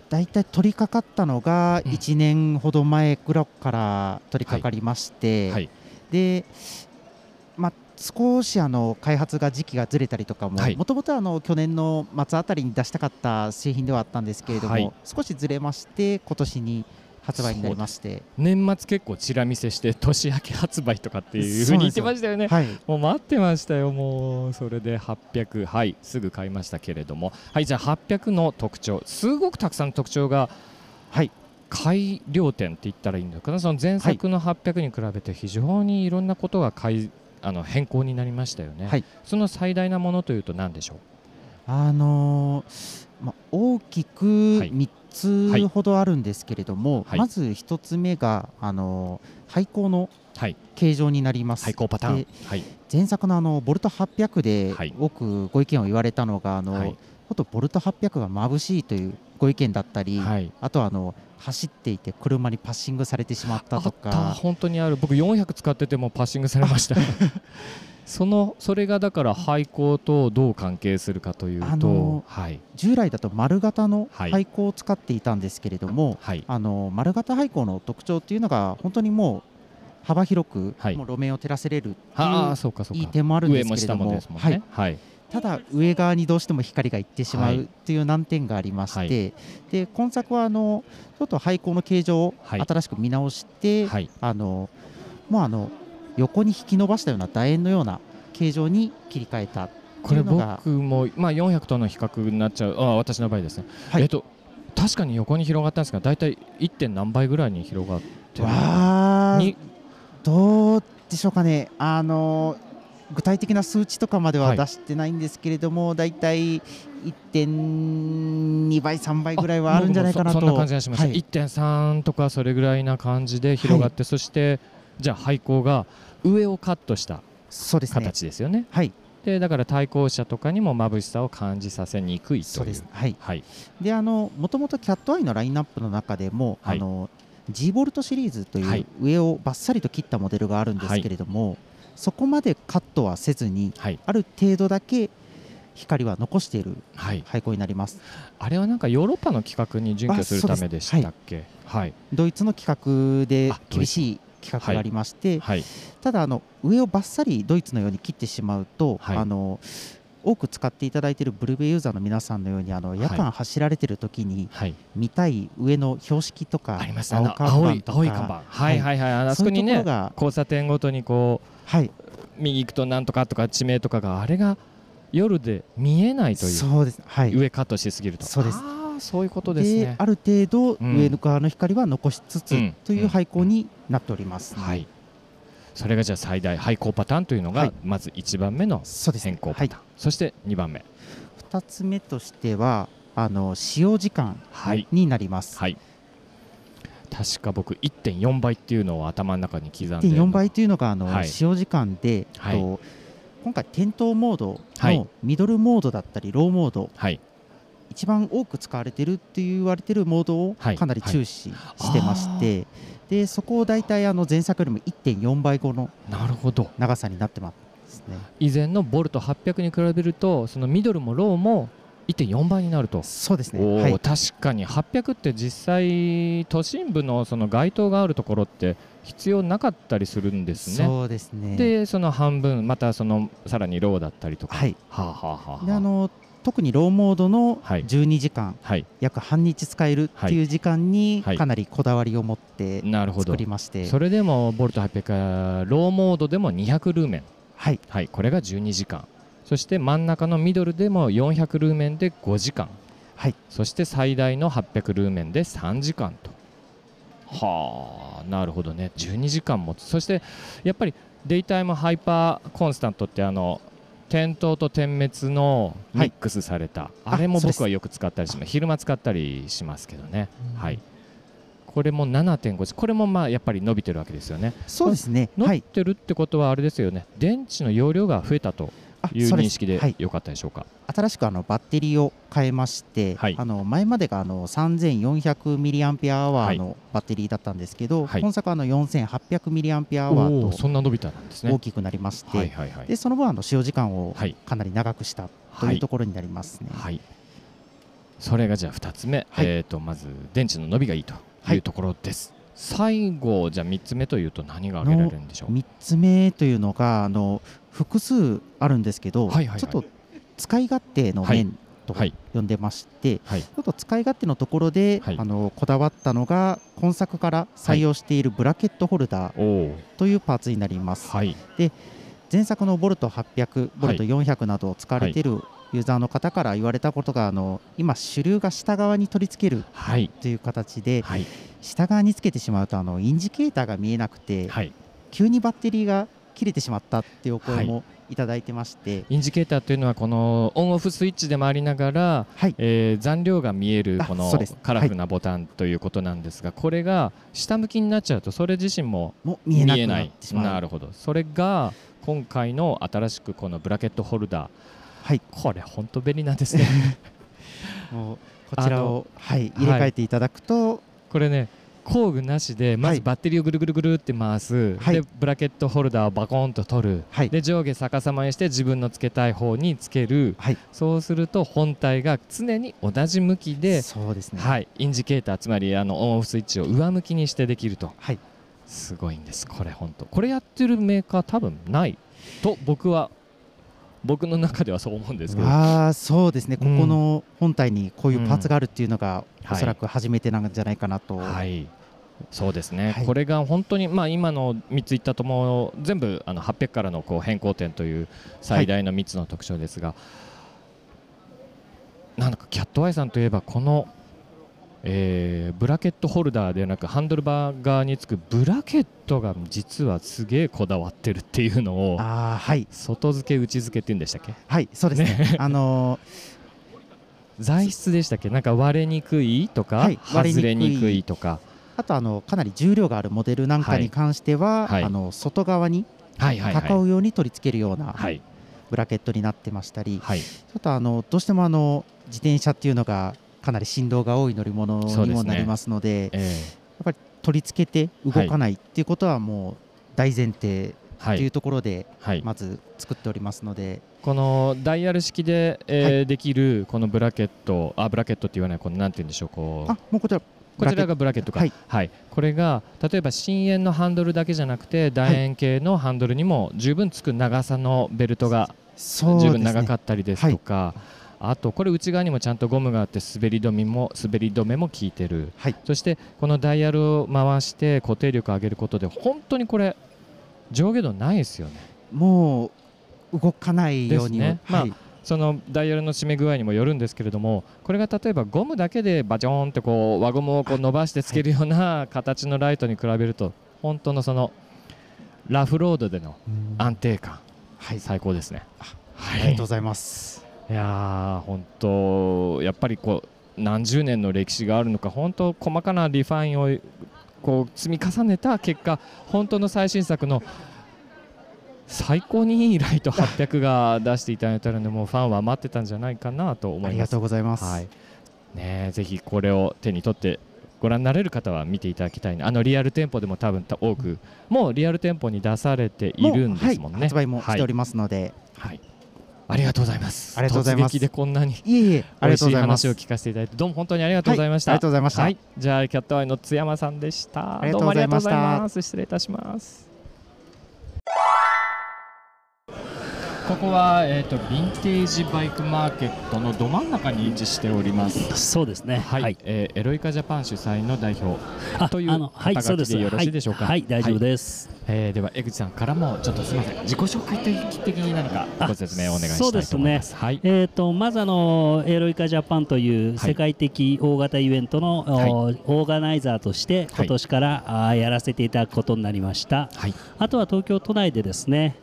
S4: 大体取り掛かったのが
S1: うん。
S4: 1年ほど前ぐらいから取り掛かりまして、
S1: はい。
S4: で、まあ、少しあの開発が時期がずれたりとかも
S1: はい。
S4: もともと去年の末あたりに出したかった製品ではあったんですけれども、
S1: はい。
S4: 少しずれまして今年に発売になりまして。
S1: 年末結構チラ見せして年明け発売とかっていうふ
S4: そう
S1: に言ってましたよね。
S4: はい。
S1: もう待ってましたよ、もうそれで800、はい、すぐ買いましたけれども、はい、じゃあ800の特徴、すごくたくさんの特徴が
S4: はい。
S1: 改良点って言ったらいいのかな、その前作の800に比べて非常にいろんなことが改あの変更になりましたよね、
S4: はい。
S1: その最大なものというと何でしょう？
S4: あのーま、大きく
S1: はい。
S4: 3つほどあるんですけれども、
S1: はい。
S4: まず1つ目が、あのー廃校の
S1: はい、
S4: 形状になります。
S1: 最高パターン。
S4: で、
S1: はい、
S4: 前作のあのボルト800で
S1: はい。
S4: 多くご意見を言われたのが、あの
S1: はい。
S4: ちょっとボルト800が眩しいというご意見だったり、
S1: はい、
S4: あとはあの走っていて車にパッシングされてしまったとか、
S1: 本当にある、僕400使っててもパッシングされました。[laughs] そのそれがだから廃校とどう関係するかというと、はい。
S4: 従来だと丸型の
S1: はい。
S4: 廃校を使っていたんですけれども、
S1: はい。
S4: あの丸型廃校の特徴っていうのが本当にもう幅広く、
S1: はい。
S4: もう路面を照らせれるっていう
S1: そうかそうか。
S4: いい点もあるんですけれども。
S1: ももんね。
S4: はい、
S1: はい
S4: ただ上側にどうしても光がいってしま
S1: はい。
S4: うっていう難点がありまして、
S1: はい。
S4: で今作はあのちょっと廃校の形状を
S1: はい。
S4: 新しく見直して、
S1: はい。
S4: あのもうあの横に引き伸ばしたような楕円のような形状に切り替えた
S1: これ
S4: いうのが。
S1: 僕もまあ400との比較になっちゃうああ私の場合ですね、
S4: はい。
S1: えっと確かに横に広がったんですが大体 1. 点何倍ぐらいに広がってる
S4: わどうでしょうかね。あの具体的な数値とかまで
S1: は
S4: はい。出してないんですけれども、だいたい1.2倍3倍ぐらいはあるんじゃないかなと。
S1: そそんな感じがしました、
S4: はい。
S1: 1.3とかそれぐらいな感じで広がって、そしてじゃあ廃校が上をカットした
S4: そうですね。
S1: 形ですよね。
S4: はい。
S1: でだから対向車とかにも眩しさを感じさせにくいという。
S4: はい。
S1: はい。
S4: であのもともとキャットアイのラインナップの中でも、
S1: はい。
S4: あの G ボルトシリーズと
S1: はい。いう
S4: 上をバッサリと切ったモデルがあるんですけれども、そこまでカットはせずに
S1: はい。
S4: ある程度だけ光は残している
S1: はい。
S4: 廃校になります。
S1: あれはなんかヨーロッパの規格に準拠するためでしたっけ？はい。
S4: ドイツの規格で
S1: あ
S4: 厳しい規格がありまして、
S1: はい。
S4: ただあの上をバッサリドイツのように切ってしまうと、
S1: はい。
S4: あの多く使っていただいているブルベユーザーの皆さんのようにあの夜間走られてる時に
S1: はい。
S4: 見たい上の標識とか青看板とか
S1: 青い看板。はいはいはい。あそこにね交差点ごとにこ
S4: はい、
S1: う右行くとなんとかとか地名とかがあれが夜で見えないという
S4: そうです。はい。
S1: 上カットしすぎると。
S4: そうです。
S1: そういうことですね。
S4: ある程度
S1: うん。
S4: 上の側の光は残しつつ、
S1: うん。
S4: という廃校になっております、
S1: はい。それがじゃあ最大廃校パターンというのが
S4: はい。
S1: まず1番目の
S4: そうです。
S1: 変更パ
S4: はい
S1: ターン。そして2番目。
S4: 2つ目としてはあの使用時間
S1: はい。
S4: になります、
S1: はい確か僕1.4倍っていうのを頭の中に刻んで
S4: 1.4倍というのがあの、
S1: はい。
S4: 使用時間で、
S1: はい。
S4: と今回点灯モード
S1: はい。
S4: のミドルモードだったりローモード、
S1: はい。
S4: 一番多く使われてるって言われてるモードを
S1: はい。
S4: かなり注視してまして、でそこを大体あの前作よりも1.4倍後の
S1: なるほど。
S4: 長さになってますね。
S1: 以前のボルト800に比べるとそのミドルもローも1.4倍になると。
S4: そうですね。はい。
S1: 確かに800って実際都心部のその街灯があるところって必要なかったりするんですね。
S4: そうですね。
S1: でその半分またそのさらにローだったりとか。
S4: はい。
S1: はあ、はあはあはあ、
S4: であの特にローモードの
S1: はい
S4: 12時間、
S1: はい
S4: 約半日使えるっていう時間に
S1: はい
S4: かなりこだわりを持って作りまして、
S1: それでもボルト800はローモードでも200ルーメン、
S4: はい
S1: はい、これが12時間そして真ん中のミドルでも400ルーメンで5時間、
S4: はい。
S1: そして最大の800ルーメンで3時間と。はあ。なるほどね。12時間持つ。そしてやっぱりデイタイムハイパーコンスタントってあの点灯と点滅のミックスされた、あれも
S4: あそうです。
S1: 僕はよく使ったりします。昼間使ったりしますけどね、はい。これも7.5時。これもまあやっぱり伸びてるわけですよね。
S4: そうですね。
S1: 伸び
S4: はい。
S1: てるってことはあれですよね。電池の容量が増えたと。
S4: あ
S1: いう認識で
S4: はい。
S1: よかったでしょうか？
S4: 新しくあのバッテリーを変えまして、
S1: はい。
S4: あの前までがあの3400ミリアンペアアワーのバッテリーだったんですけど、
S1: はい。
S4: 今作はあの4800ミリアンペアアワーと
S1: そんな伸びたんですね。
S4: 大きくなりまして、
S1: はいはいはい。
S4: でその分あの使用時間を
S1: はい。
S4: かなり長くしたと
S1: はい。いう
S4: ところになりますね。
S1: はい。それがじゃあ2つ目、
S4: はい。
S1: えー、とまず電池の伸びがいいと
S4: はい。いう
S1: ところです、最後じゃあ3つ目というと何が挙げられるんでしょう
S4: ？3つ目というのがあの複数あるんですけど、
S1: はいはいはい。
S4: ちょっと使い勝手の面と
S1: はい
S4: 呼んでまして、
S1: はい。
S4: ちょっと使い勝手のところで、
S1: はい。
S4: あのこだわったのが今作から採用しているブラケットホルダーというパーツになります。
S1: はい。
S4: 前作のボルト800、ボルト400などを使われているユーザーの方から言われたことがあの今主流が下側に取り付ける
S1: はい。
S4: という形で
S1: はい。
S4: 下側につけてしまうとあのインジケーターが見えなくて
S1: はい。
S4: 急にバッテリーが切れてしまったっていうお声もい。ただいてまして、
S1: インジケーターというのはこのオンオフスイッチでもありながら、
S4: はい。
S1: えー残量が見える
S4: あ
S1: このカラフルなボタンということなんですが、これが下向きになっちゃうとそれ自身も
S4: 見えなくな
S1: なるほど。それが今回の新しくこのブラケットホルダー。
S4: はい、
S1: これ本当便利なんですね。[laughs]
S4: もうこちら
S1: あ
S4: を、はい、入れ替えていただくと、
S1: これね工具なしでまず
S4: はい
S1: バッテリーをぐるぐるぐるって回す、
S4: はい。
S1: でブラケットホルダーをバコンと取る、
S4: はい。
S1: で上下逆さまにして自分のつけたい方につける、
S4: はい。
S1: そうすると本体が常に同じ向きで、
S4: そうですね。
S1: はい、インジケーターつまりあのオンオフスイッチを上向きにしてできると。
S4: はい、
S1: すごいんです。これ本当。これやってるメーカー多分ない。と僕は僕の中ではそう思うんですけど。
S4: ああそうですね、こ
S1: うん。
S4: この本体にこういうパーツがあるっていうのが、
S1: はい。
S4: おそらく初めてなんじゃないかなと、
S1: はい。そうですね、
S4: はい。
S1: これが本当に、まあ、今の3つ言ったとも全部あの800からのこう変更点という最大の3つの特徴ですが、なんだかキャットアイさんといえばこの、えーブラケットホルダーではなくハンドルバー側につくブラケットが実はすげえこだわってるっていうのを
S4: ああはい、
S1: 外付け内付けって言うんでしたっけ？
S4: はい、そうですね、[laughs] あの
S1: 材質でしたっけ？なんか割れにくいとか、
S4: はい
S1: 外れ
S4: にくい
S1: とか。
S4: あとあのかなり重量があるモデルなんかに関しては、
S1: はい。
S4: あの外側に
S1: はいはいはい。
S4: 囲うように取り付けるような
S1: はい。
S4: ブラケットになってましたり、
S1: はい。
S4: ちょっとあのどうしてもあの自転車っていうのがかなり振動が多い乗り物にもなりますので、
S1: え
S4: 取り付けて動かないっていうことはもう大前提
S1: ーはい
S4: というところで
S1: はい。
S4: まず作っておりますので、
S1: このダイヤル式で、えー
S4: は
S1: できるこのブラケットあブラケットって言わないこのなんて言うんでしょうこう。
S4: あもうこちら
S1: こちらがブラケットか、
S4: はい。
S1: これが例えば深円のハンドルだけじゃなくて楕円形のハンドルにも十分つく長さのベルトが十分長かったりですとか、あとこれ内側にもちゃんとゴムがあって滑り止めも滑り止めも効いてる、
S4: はい。
S1: そしてこのダイヤルを回して固定力を上げることで本当にこれ上下動ないですよね。
S4: もう動かないように
S1: ですね。
S4: はい。
S1: そのダイヤルの締め具合にもよるんですけれどもこれが例えばゴムだけでバチョーンってこう輪ゴムをこう伸ばしてつけるような形のライトに比べると本当のそのラフロードでの
S4: うん。
S1: 安定感
S4: はい。
S1: 最高ですね。
S4: あ
S1: はい
S4: りがとうございます。
S1: いやー本当やっぱりこう何十年の歴史があるのか本当細かなリファインをこう積み重ねた結果本当の最新作の最高にいいライト800が出していただいたのでもうファンは待ってたんじゃないかなと思います
S4: ありがとう。ございます。
S1: はいねえ、ぜひこれを手に取ってご覧になれる方は見ていただきたいなあのリアル店舗でも多分た多くもうリアル店舗に出されているんですもんね。
S4: はい、発売もしており
S1: ま
S4: ますので、
S1: はい、ありがとうございます。
S4: ありがとうございます。
S1: でこんなに
S4: いえいえありがとうございます。
S1: 話を聞かせていただいてどうも本当にありがとうございました、
S4: はいありがとうございました。
S1: はい、じゃあキャットアイの津山さんでした。
S4: ありがとうございました。
S1: どうもありがとうございます。失礼いたしますここは、えー、とヴィンテージバイクマーケットのど真ん中に位置しております。
S5: そうですね。
S1: はい、えーエロイカジャパン主催の代表。
S5: あ
S1: という。肩書きでよろしいでしょうか？
S5: はい、はい。大丈夫です。
S1: えーでは江口さんからもちょっとすみません。自己紹介的に何かご説明をお願いした
S5: そう
S1: いと思い
S5: です。ね
S1: ますはい。
S5: えー、とまずあのエロイカジャパンという世界的大型イベントの、
S1: はい。
S5: おオーガナイザーとして今年から、あーやらせていただくことになりました。
S1: はい。
S5: あとは東京都内でですね、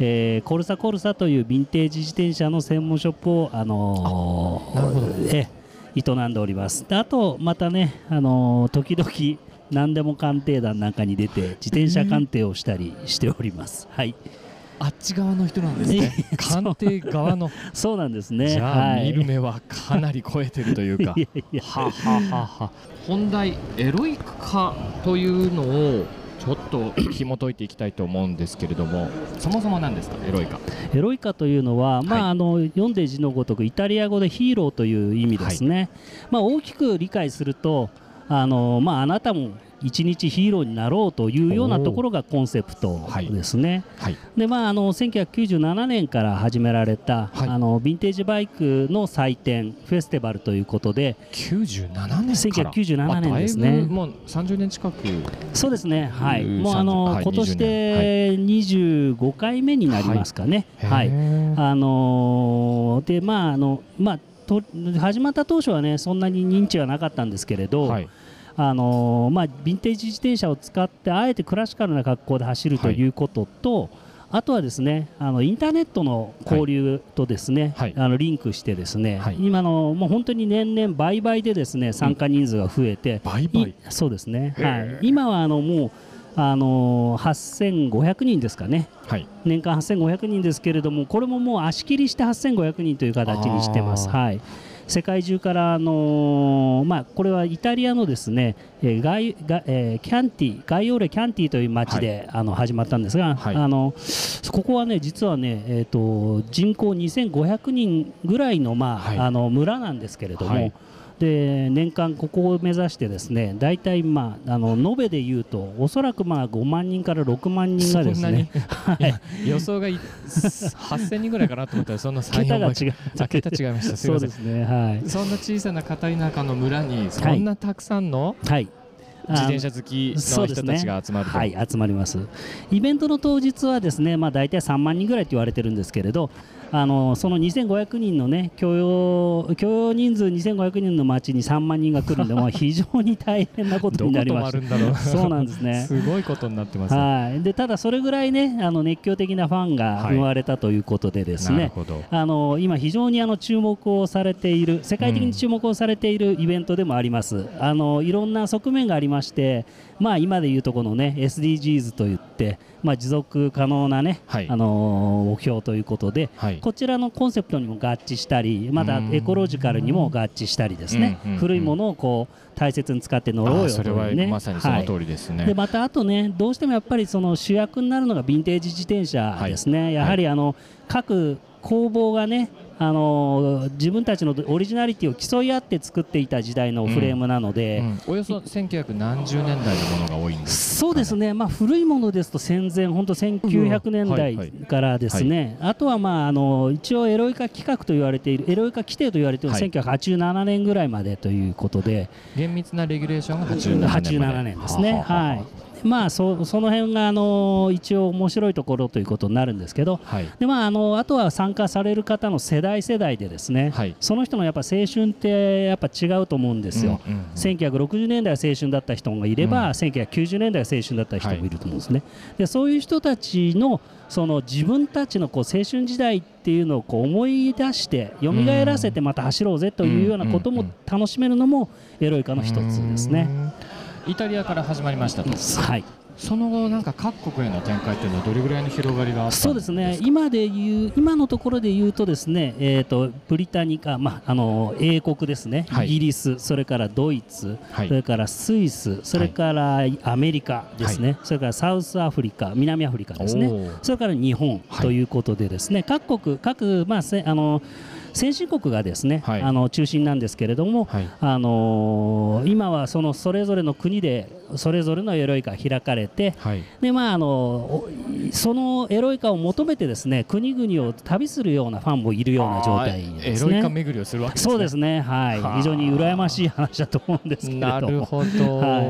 S5: えーコルサコルサというヴィンテージ自転車の専門ショップを、あのー
S1: なるほど。
S5: え営んでおります。であとまたね、あのー時々何でも鑑定団なんかに出て自転車鑑定をしたりしております。はい、
S1: あっち側の人なんですね。[laughs] 鑑定側の。
S5: そうなんですね。
S1: じゃあ、
S5: はい。
S1: 見る目はかなり超えてるというか。[laughs]
S5: いやいや
S1: はははは本題エロイク化というのをちょっと紐解いていきたいと思うんですけれどもそもそも何ですか？エロイカ。
S5: エロイカというのは、まあ
S1: はい。
S5: あの読んで字のごとくイタリア語でヒーローという意味ですね、まあ、大きく理解するとあの、まあ、あなたも一日ヒーローになろうというようなところがコンセプトですね。
S1: はい。
S5: でまあ、あの1997年から始められた、
S1: はい。
S5: あのヴィンテージバイクの祭典フェスティバルということで
S1: 97年から。
S5: 1997年ですね。
S1: もう30年近く。
S5: そうですね、はい、もうあの、
S1: はい
S5: 今年
S1: 20
S5: で25回目になりますかね。はい。あのーでまああのまあと始まった当初はねそんなに認知はなかったんですけれど、
S1: はい
S5: あのーまあヴィンテージ自転車を使ってあえてクラシカルな格好で走るということと、あとはですねあのインターネットの交流とですね、
S1: はい。
S5: あのリンクしてですね、
S1: はい。
S5: 今のもう本当に年々倍々でですね参加人数が増えて、
S1: 倍々
S5: いそうですね、はい、今はあのもうあのー8500人ですかね。
S1: はい。
S5: 年間8500人ですけれどもこれももう足切りして8500人という形にしてます。はい世界中から、あのーまあ、これはイタリアのですね、えーガイガえーキャンティガイオーレキャンティという町で、あの始まったんですが、
S1: はい。
S5: あのここはね実はね、えー、と人口2500人ぐらいの,、まあ
S1: はい。
S5: あの村なんですけれども、
S1: はい
S5: で年間ここを目指してですね大体、まあ、あの延べでいうとおそらくまあ5万人から6万人がですね
S1: 予想がい8000人ぐらいかなと思ったらそんな3
S5: 桁が違
S1: 桁違いました。
S5: そうですね。はい。
S1: そんな小さな片田舎の村にそんなたくさんの
S5: はい。
S1: 自転車好きの人たちが集まると、
S5: はい集まります。イベントの当日はですねまあ大体3万人ぐらいと言われてるんですけれどあのその2500人のね許容許容人数2500人の町に3万人が来るんで [laughs] まあ非常に大変なことになりまし
S1: 泊まるんだろう。
S5: たそうなんですね。[laughs]
S1: すごいことになってます。ね
S5: はい。でただそれぐらいねあの熱狂的なファンが生まれたということでですね、
S1: なるほど。
S5: あの今、非常にあの注目をされている世界的に注目をされているイベントでもあります、あのいろんな側面がありまして、まあ、今でいうとこの、ね、SDGs といって、まあ、持続可能な、ね
S1: はい。
S5: あの目標ということで、
S1: はい。
S5: こちらのコンセプトにも合致したりまた
S1: うん。
S5: エコロジカルにも合致したりですね。
S1: うんうんうん
S5: 古いものをこう大切に使って乗ろうよと
S1: あそれは
S5: いうね。
S1: まさにその
S5: はい
S1: 通りですね、
S5: でまたあとねどうしてもやっぱりその主役になるのがヴィンテージ自転車ですね、やはりあの各工房がねあの自分たちのオリジナリティを競い合って作っていた時代のフレームなので、
S1: うんおよそ1900何十年代のものが多いんです。
S5: そうですね、まあ、古いものですと戦前、本当1900年代からですね、あとは、まあ、あの一応、エロイカ規格と言われている、エロイカ規定と言われている
S1: はい。
S5: 1987年ぐらいまでということで、
S1: 厳密なレギュレーションが87年まで。
S5: 87年ですね。
S1: はあはあはあ
S5: はいまあ、そその辺があの一応面白いところということになるんですけど、
S1: はい。
S5: でまあ、あのあとは参加される方の世代世代でですね、
S1: はい。
S5: その人のやっぱ青春ってやっぱ違うと思うんですよ。
S1: うんうんうん。
S5: 1960年代は青春だった人がいれば、
S1: うん。
S5: 1990年代は青春だった人もいると思うんですね。でそういう人たちのその自分たちのこう青春時代っていうのをこう思い出して蘇らせてまた走ろうぜというようなことも
S1: うんうん
S5: 楽しめるのもエロイカの一つですね。
S1: うんイタリアから始まりましたと。
S5: はい。
S1: その後なんか各国への展開っていうのはどれぐらいの広がりが
S5: そうですね。今で言う今のところで言うとですね、えー、とブリタニカ、まあ、あの英国ですね、
S1: はい。
S5: イギリスそれからドイツ、
S1: はい。
S5: それからスイスそれからアメリカですね、それからサウスアフリカ南アフリカですね。それから日本
S1: はい。
S5: ということでですね、各国各、まあ、せあの先進国がですね、
S1: はい。
S5: あの中心なんですけれども、
S1: はい。
S5: あのー今はそのそれぞれの国でそれぞれのエロイカが開かれて
S1: はい。
S5: で、まあ、あのおそのエロイカを求めてですね国々を旅するようなファンもいるような状態です
S1: あーエロイカ
S5: ね。
S1: 巡りをするわけね。
S5: そうですね、はい。
S1: はあ、
S5: 非常に羨ましい話だと思うんですけれども。
S1: なるほど、
S5: は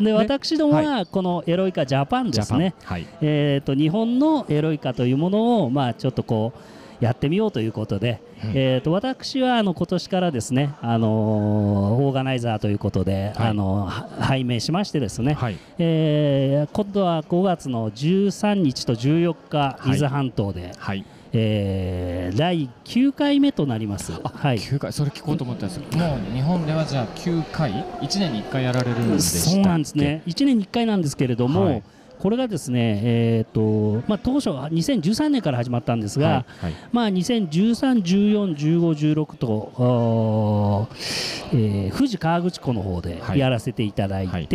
S5: い、で私どもはこのエロイカジャパン
S1: ジャパン。
S5: ですね、
S1: はい。
S5: えー、と日本のエロイカというものを、まあ、ちょっとこうやってみようということで、
S1: うん。
S5: えー、と私はあの今年からですね、あのーオーガナイザーということで、
S1: はい。
S5: あのは拝命しましてですね、
S1: はい。
S5: えー今度は5月の13日と14日、
S1: はい。
S5: 伊豆半島で、
S1: はい。
S5: えー第9回目となります。はい。
S1: 9回それ聞こうと思ったんですもう日本ではじゃあ9回？1年に1回やられるんで
S5: そうなんですね。1年に1回なんですけれども、
S1: はい
S5: これがですね、えーとまあ、当初は2013年から始まったんですが、
S1: はいはい。
S5: まあ、2013、14、15、16と、えー富士河口湖の方で
S1: はい。
S5: やらせていただいて、
S1: はい。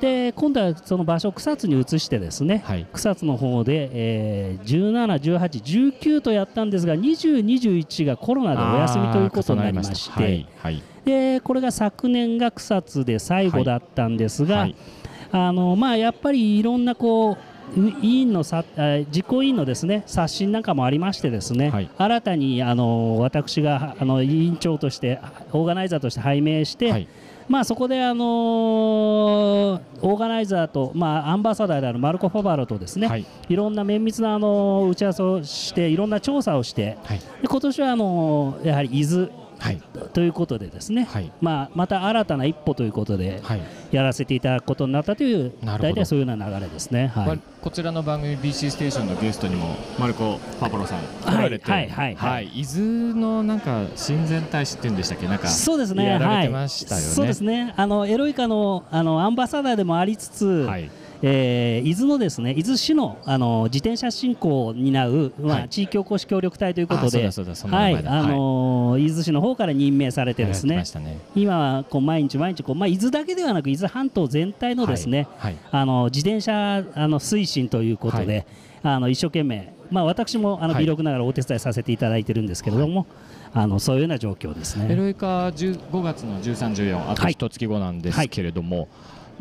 S5: で今度はその場所を草津に移してですね、
S1: はい。
S5: 草津の方で、えー17、18、19とやったんですが20、21がコロナでお休みということになりまして
S1: あー重なりましたはい。
S5: でこれが昨年が草津で最後だったんですが、
S1: はい
S5: あのまあ、やっぱりいろんなこうう委員のさえー実行委員のですね刷新なんかもありましてですね、
S1: はい。
S5: 新たにあの私があの委員長としてオーガナイザーとして拝命して、
S1: はい。
S5: まあ、そこで、あのーオーガナイザーと、まあ、アンバサダーであるマルコ・ファバロとですね、
S1: はい。
S5: い、ろんな綿密な、あの打ち合わせをしていろんな調査をして
S1: はい。
S5: で今年はあのやはり伊豆
S1: はい。
S5: ということでですね、
S1: はい。
S5: まあ、また新たな一歩ということで
S1: はい。
S5: やらせていただくことになったという大体そういうような流れですね。はい。
S1: まあこちらの番組 BC ステーションのゲストにもマルコ・パパロさん来られて、
S5: はいはいはい
S1: 伊豆のなんか親善大使っていうんでしたっけ？なんか
S5: そうですね。
S1: やられて
S5: はい
S1: ましたよね。
S5: そうですね。あのエロイカのあのアンバサダーでもありつつ、
S1: はい
S5: えー伊豆のですね伊豆市のあの自転車振興を担う、まあ
S1: はい。
S5: 地域おこし協力隊ということで、はいあのー伊豆市の方から任命されてですね
S1: ね。
S5: 今はこう毎日毎日こうまあ伊豆だけではなく伊豆半島全体のですね、
S1: はい。
S5: あの自転車あの推進ということで、あの一生懸命、まあ、私もあの
S1: はい。
S5: 微力ながらお手伝いさせていただいてるんですけれども、あのそういうような状況ですね。
S1: エロイカ10 5月の13、14あと
S5: はい。
S1: 一月後なんですけれども、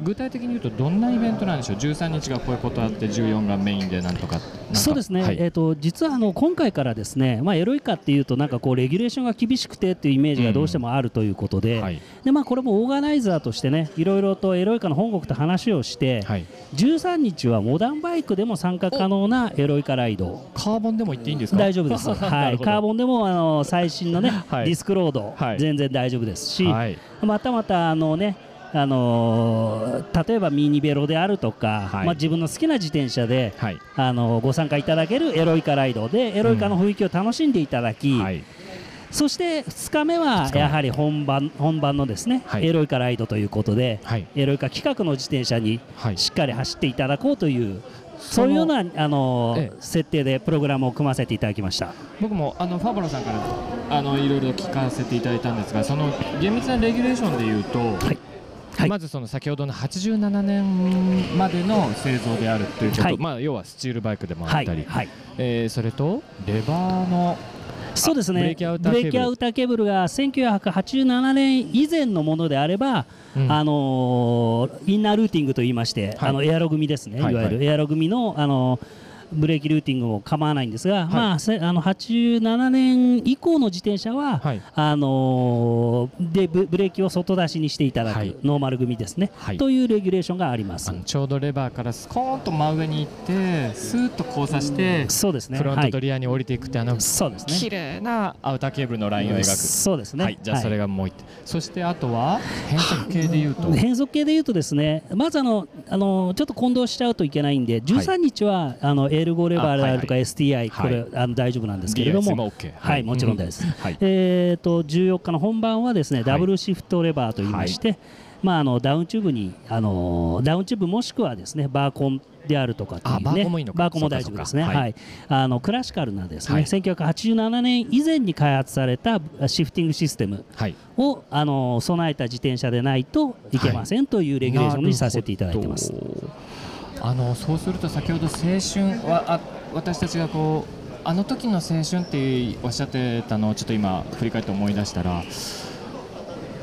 S1: 具体的に言うとどんなイベントなんでしょう？13日がこういうことあって14がメインでなんとか
S5: そうですね、
S1: はい。
S5: えー、と実はあの今回からですね、まあ、エロイカっていうとなんかこうレギュレーションが厳しくてっていうイメージがどうしてもあるということで,、
S1: はい。
S5: でまあ、これもオーガナイザーとしてねいろいろとエロイカの本国と話をして、
S1: はい、
S5: 13日はモダンバイクでも参加可能なエロイカライド。
S1: カーボンでも行っていいんですか？
S5: 大丈夫です、
S1: な [laughs]
S5: はい、カーボンでもあの最新の、ね [laughs]
S1: はい。
S5: ディスクロード、
S1: はい。
S5: 全然大丈夫ですし、
S1: はい。
S5: またまたあのねあのー例えばミニベロであるとか、
S1: はい。
S5: まあ、自分の好きな自転車で、
S1: はい。
S5: あのご参加いただけるエロイカライドでエロイカの雰囲気を楽しんでいただき、
S1: はい。
S5: そして2日目はやはり本番本番のですね、
S1: はい。
S5: エロイカライドということで、
S1: はい。
S5: エロイカ企画の自転車に
S1: はい。
S5: しっかり走っていただこうというそういうようなあの
S1: ええ。
S5: 設定でプログラムを組ませていただきました。
S1: 僕もあのファブロさんからあのいろいろ聞かせていただいたんですがその厳密なレギュレーションでいうと、
S5: はいはい。
S1: まずその先ほどの87年までの製造であるということ、
S5: はい。
S1: まあ、要はスチールバイクでもあ
S5: はい
S1: ったり、
S5: はい。
S1: えーそれとレバーの
S5: そうですね。
S1: ブレーキアウターケーブル
S5: が1987年以前のものであれば、
S1: うん。
S5: あのーインナールーティングといいまして、
S1: はい。
S5: あのエアロ組ですね、
S1: はい。
S5: い、わゆるエアロ組の、あのーブレーキルーティングも構わないんですが、まあ、せあの87年以降の自転車は、
S1: はい。
S5: あのーでブブレーキを外出しにしていただく、
S1: はい。
S5: ノーマル組ですね、
S1: はい。
S5: というレギュレーションがあります。
S1: ちょうどレバーからスコーンと真上に行ってスーッと交差して
S5: そうですね。
S1: フロン
S5: はい。
S1: トとリアに降りていくってあの
S5: そうですね。
S1: 綺麗なアウターケーブルのラインを描く、
S5: そうですね。
S1: はい、じゃあそれ
S5: が
S1: がもう一点、そしてあとは変速系でいうと、[laughs]
S5: 変速系でいうとですねまずあのあのちょっと混同しちゃうといけないんで13日は、あのエルゴレバーであるとか STI、これ、あの大丈夫なんですけれども。はい、もちろんです、
S1: はい。
S5: えー、と14日の本番はですね、
S1: い。
S5: ダブルシフトレバーといいまして、まあ、あのダウンチューブにあのダウンチューブもしくはですねバーコンであるとかっていうね
S1: あバーコンもいいのか。
S5: バーコンも大丈夫ですね。はい、あのクラシカルなですね、
S1: はい。
S5: 1987年以前に開発されたシフティングシステム
S1: はい。
S5: をあの備えた自転車でないといけませんというレギュレーションにさせていただいてます
S1: あのそうすると先ほど青春はあ私たちがこうあの時の青春っておっしゃってたのをちょっと今振り返って思い出したら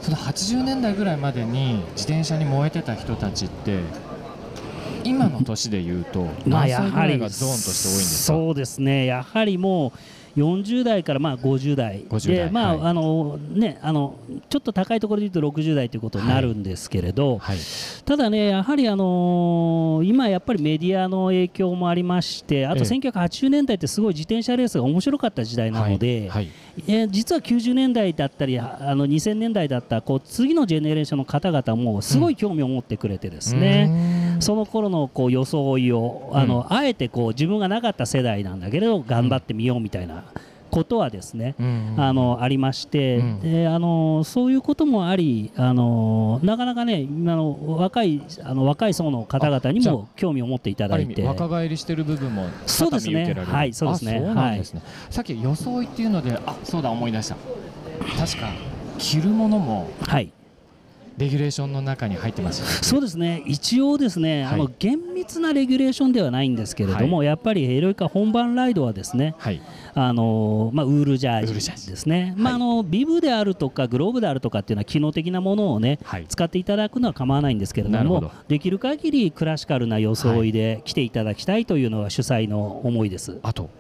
S1: その80年代ぐらいまでに自転車に燃えてた人たちって今の年で言うと
S5: まあ
S1: 何歳ぐ
S5: やはり
S1: らいがゾーンとして多いんですか、
S5: そうですね。やはりもう40代からまあ50代
S1: 50代
S5: でまあ、
S1: はい。
S5: あのねあのちょっと高いところで言うと60代ということになるんですけれど、
S1: はい。
S5: ただねやはりあのー今やっぱりメディアの影響もありましてあと
S1: ええ。
S5: 1980年代ってすごい自転車レースが面白かった時代なので、
S1: はい
S5: えー実は90年代だったりああの2000年代だったこう次のジェネレーションの方々もすごい興味を持ってくれてですね、その頃のこう装いをあの、あえてこう自分がなかった世代なんだけれど頑張ってみようみたいなことはですね、
S1: うん。
S5: あのありまして、
S1: うん。
S5: であのそういうこともありあのなかなかね今の若いあの若い層の方々にも興味を持っていただいて。
S1: 若返りしてる部分も
S5: そうですね。はいそうですね。
S1: あそうなんですね、さっき装いっていうのであそうだ思い出した。確か着るものも
S5: はい。
S1: レギュレーションの中に入ってますよね。
S5: そうですね。一応ですね、
S1: はい。
S5: あの厳密なレギュレーションではないんですけれども、やっぱりエロイカ本番ライドはですね
S1: はい
S5: あのまあ、ウールジャージですね、まあ、あのビブであるとかグローブであるとかっていうのは機能的なものをね、
S1: はい。
S5: 使っていただくのは構わないんですけれども
S1: ど。
S5: できる限りクラシカルな装いで来ていただきたいというのが主催の思いです。
S1: あと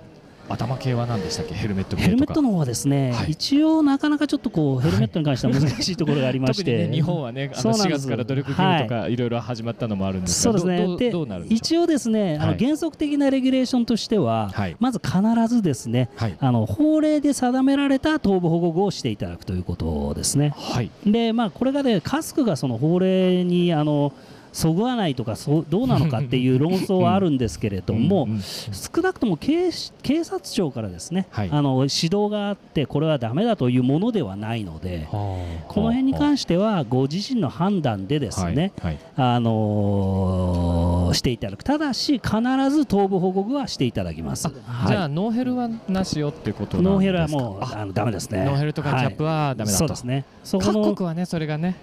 S1: 頭系は何でしたっけ？ヘルメット
S5: ヘルメットの方はですね、
S1: はい。
S5: 一応なかなかちょっとこうヘルメットに関しては難しいところがありまし
S1: 特に
S5: て、
S1: ね日本はねあの4
S5: そうなんです。
S1: 月から努力義務とかい。ろいろ始まったのもあるんです
S5: そう
S1: がどう
S5: ですねで一応ですね、あ
S1: はい。
S5: の原則的なレギュレーションとしては、
S1: はい。
S5: まず必ずですね
S1: はい。
S5: あの法令で定められた頭部保護具をしていただくということですね。
S1: はい。
S5: でまあこれがねカスクがその法令にあのそぐわないとかそうどうなのかっていう論争はあるんですけれども、少なくとも警視警察庁からですね、
S1: はい。
S5: あの指導があってこれはダメだというものではないので、この辺に関してはご自身の判断でですね、
S1: はいはい。
S5: あのーしていただく。ただし必ず頭部保護具はしていただきます。はい。
S1: じゃあノーヘルはなしよってことなんですか？
S5: ノーヘルはもうあのダメですね。
S1: ノーヘルとかキャップはダメだと。
S5: そうですね。
S1: 各国はねそれがね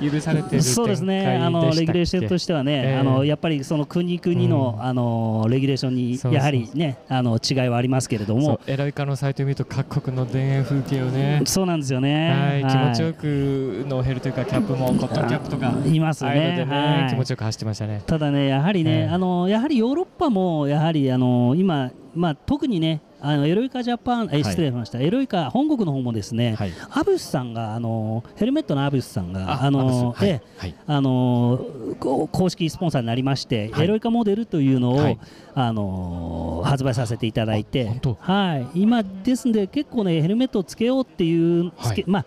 S1: 許されてる
S5: そうですね、あのレギュレーションとしてはね、
S1: ええ。
S5: あのやっぱりその国々の,、あのレギュレーションにやはりねあの違いはありますけれども、
S1: エロイカのサイトを見ると各国の田園風景をね。
S5: そうなんですよね。
S1: はい、気持ちよくノーヘルというかキャップもコットンキャップとか
S5: いますね。
S1: ね、
S5: はい。
S1: 気持ちよく走ってましたね。
S5: ただね、やはりね、
S1: ええ。
S5: あのやはりヨーロッパもやはりあの今、まあ、特にね、あのエロイカジャパン、え
S1: はい。
S5: 失礼しました、エロイカ本国の方もですね、
S1: はい。
S5: アブスさんがあのヘルメットのアブスさんがあ
S1: ア
S5: の
S1: はい。
S5: あの公式スポンサーになりまして、
S1: はい。
S5: エロイカモデルというのを、
S1: はい。
S5: あの発売させていただいてはい、今ですんで結構ねヘルメットをつけようっていう、まあ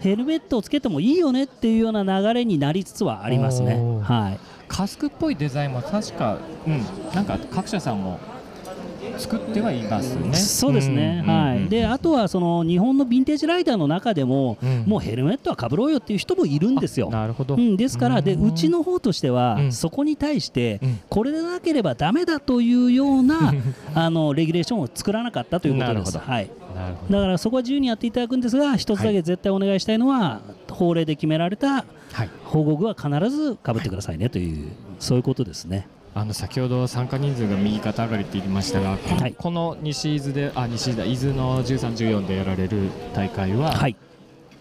S5: ヘルメットをつけてもいいよねっていうような流れになりつつはありますね。はい。
S1: カスクっぽいデザインも確か、うん、なんか各社さんも作ってはいますね。
S5: そうですね、
S1: うん
S5: はい、であとはその日本のヴィンテージライダーの中でも、
S1: うん
S5: もうヘルメットはかぶろうよっていう人もいるんですよ。
S1: なるほど。
S5: うん、ですからで
S1: う
S5: ちの方としては、
S1: うん
S5: そこに対して、
S1: うん
S5: これでなければダメだというような [laughs] あのレギュレーションを作らなかったということです。
S1: なるほど
S5: はい。だからそこは自由にやっていただくんですが一つだけ絶対お願いしたいのは、法令で決められた
S1: はい。
S5: 保護具は必ずかぶってくださいねという、そういうことですね。
S1: あの先ほど参加人数が右肩上がりって言いましたが、この,、西伊豆であ西伊豆だ伊豆の13、14でやられる大会は、
S5: はい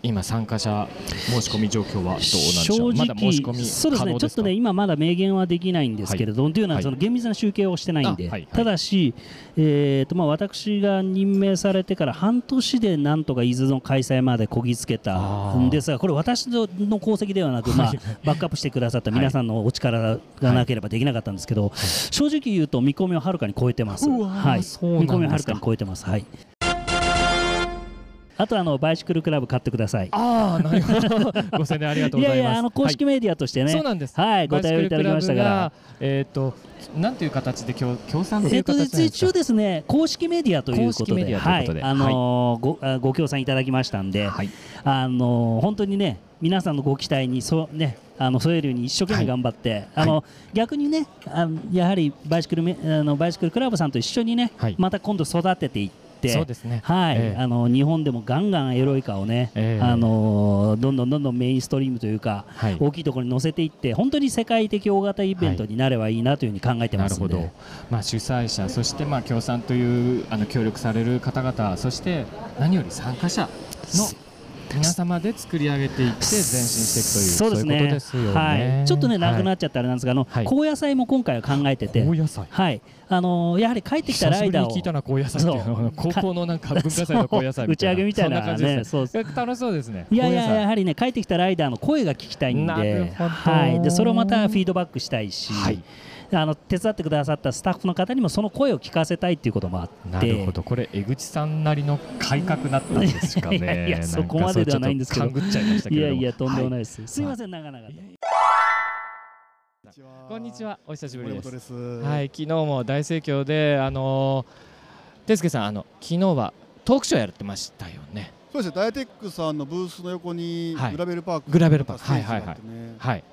S1: 今参加者申し込み状況はどうなんでしょう？
S5: 正直、
S1: まだ申し込み
S5: そうですね。ちょっとね、今まだ明言はできないんですけれども、とい。うのは、
S1: はい
S5: その厳密な集計をしてないんで、ただし、えーとまあ、私が任命されてから半年でなんとか伊豆の開催までこぎつけたんですが、これ、私の功績ではなく、まあ、バックアップしてくださった皆さんのお力がなければできなかったんですけど、正直言うと、見込みをはるかに超えてます。はい、見込みをはるかに超えてます。はいあとあのバイシクルクラブ買ってください。
S1: ああ、なるほど。ご宣伝ありがとうございます。
S5: いやいやあの公式メディアとしてね、
S1: そうなんです。
S5: はい、ご対応いただきました
S1: が。えっ、と、なんていう形で協協賛とい
S5: えっと
S1: う形で。
S5: 一応ですね公式メディアということで、
S1: 公式メディアということで
S5: はい、あのーごあご協賛いただきましたんで、
S1: はい。
S5: あのー本当にね皆さんのご期待にそうねあの添えるように一生懸命頑張って、あの逆にねあのやはりバイシクルメあのバイシクルクラブさんと一緒にね、
S1: はい
S5: また今度育てていって。
S1: そうですね。
S5: はい、
S1: ええ。
S5: あの日本でもガンガンエロイカをね、
S1: ええ。
S5: あのどんどんどんどんメインストリームというか、
S1: はい。
S5: 大きいところに乗せていって本当に世界的大型イベントになればいいなというふうに考えてますので、
S1: なるほど、まあ、主催者、そしてまあ協賛というあの協力される方々、そして何より参加者の皆様で作り上げていって前進していくという
S5: そうですね
S1: いうことですよね。
S5: はい、ちょっとねなくな
S1: っ
S5: ちゃったあれなんですが、あの
S1: はい
S5: 高野菜も今回は考えてて、
S1: 高野菜
S5: はい、あのやはり帰ってきたライダーを
S1: 久しぶりに聞いたな高野菜っていうの高校のなんか文化祭の高野菜
S5: 打ち上げみたいな
S1: そん感じです
S5: ねそう
S1: 楽しそうですね。
S5: いやいややはりね帰ってきたライダーの声が聞きたいん
S1: なる
S5: で、
S1: ほど
S5: はい、でそれをまたフィードバックしたいし、
S1: はい
S5: あの手伝ってくださったスタッフの方にもその声を聞かせたいっていうこともあって。
S1: なるほど、これ江口さんなりの改革だったんですかね。[laughs]
S5: いやいやそこまでではないんですけど
S1: いましたけれども。
S5: いやいやとんでもない
S1: い。
S5: です。すいません長々と。
S1: こんにちは、お久しぶりです。
S6: です。
S1: はい、昨日も大盛況で、あのー、てすけさん、あの昨日はトークショーやってましたよね。
S6: そうですね。ダイエテックさんのブースの横に
S1: はい
S6: グラベルパーク、
S1: グラベルパーク
S6: ステージがあってね
S1: はい。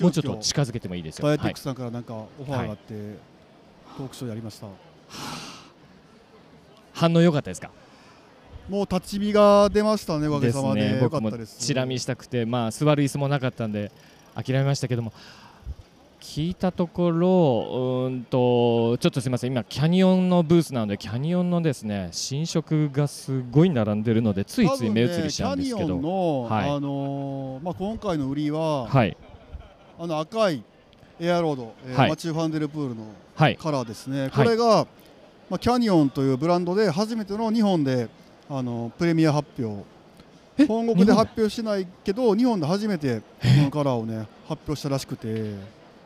S1: もうちょっと近づけてもいいですよ。
S6: ダイエテ
S1: はい
S6: ックさんからなんかオファーがあって、トークショーやりました。
S1: 反応良かったですか？
S6: もう立ち見が出ましたね。おかげさまで。
S1: ね。
S6: よか
S1: 僕も
S6: ったです。
S1: チラ見したくて、まあ座る椅子もなかったんで諦めましたけども。聞いたところうーんとちょっとすみません今キャニオンのブースなのでキャニオンのですね新色がすごい並んでるのでついつい目移りしちゃうんですけど、
S6: ねキャニオンの、
S1: はい
S6: あのーまあ今回の売りは、
S1: はい
S6: あの赤いエアロード、えー
S1: はい。
S6: マチュー・ファンデルプールの
S1: はい。
S6: カラーですね。これが、まあキャニオンというブランドで初めての日本であのプレミア発表。本国で発表しないけど日本で初めてこのカラーをね発表したらしくて、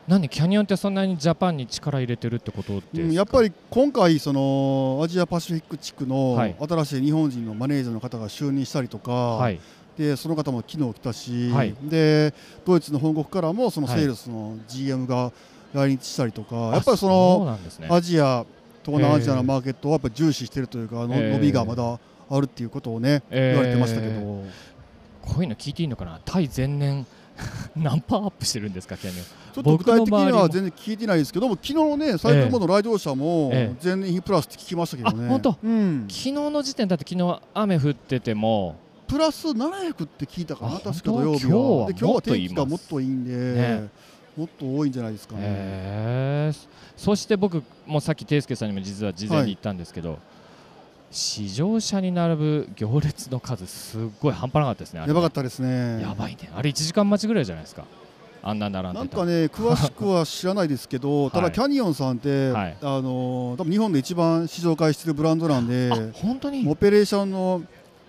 S1: 何？キャニオンってそんなにジャパンに力入れてるってことで
S6: うんやっぱり今回そのアジアパシフィック地区の
S1: はい。
S6: 新しい日本人のマネージャーの方が就任したりとか、
S1: はい
S6: でその方も昨日来たし、
S1: はい。
S6: でドイツの本国からもそのセールスの GM が来日したりとか、やっぱりそうのアジア東南アジアのマーケットをやっぱり重視しているというか、の
S1: へー。
S6: 伸びがまだあるっていうことをね、
S1: えー。
S6: 言われてましたけど、
S1: こういうの聞いていいのかな？対前年 [laughs] 何パーアップしてるんですか？キャニオン
S6: ちょっと具体的には全然聞いてないですけども昨日のねサイクルモードの来場者も
S1: ええ。
S6: 前年比プラスって聞きましたけどね、
S1: あ本当？
S6: うん、
S1: 昨日の時点だって昨日雨降ってても
S6: プラス700って聞いたか
S1: あ
S6: な確か土曜日
S1: 今日は
S6: はで今日は天気が
S1: もっと
S6: いいんで、
S1: ね。
S6: もっと多いんじゃないですかね、
S1: そして僕もさっき圭介さんにも実は事前に言ったんですけど、試乗車に並ぶ行列の数すっごい半端なかったですね
S6: やばかったですね。
S1: やばいね。あれ1時間待ちぐらいじゃないですか。あんな並ん
S6: なんかね詳しくは知らないですけど、た
S1: はい。
S6: だキャニオンさんって、
S1: はい。
S6: あの多分日本で一番試乗会してるブランドなんで、
S1: あ本当に？
S6: オペレーションの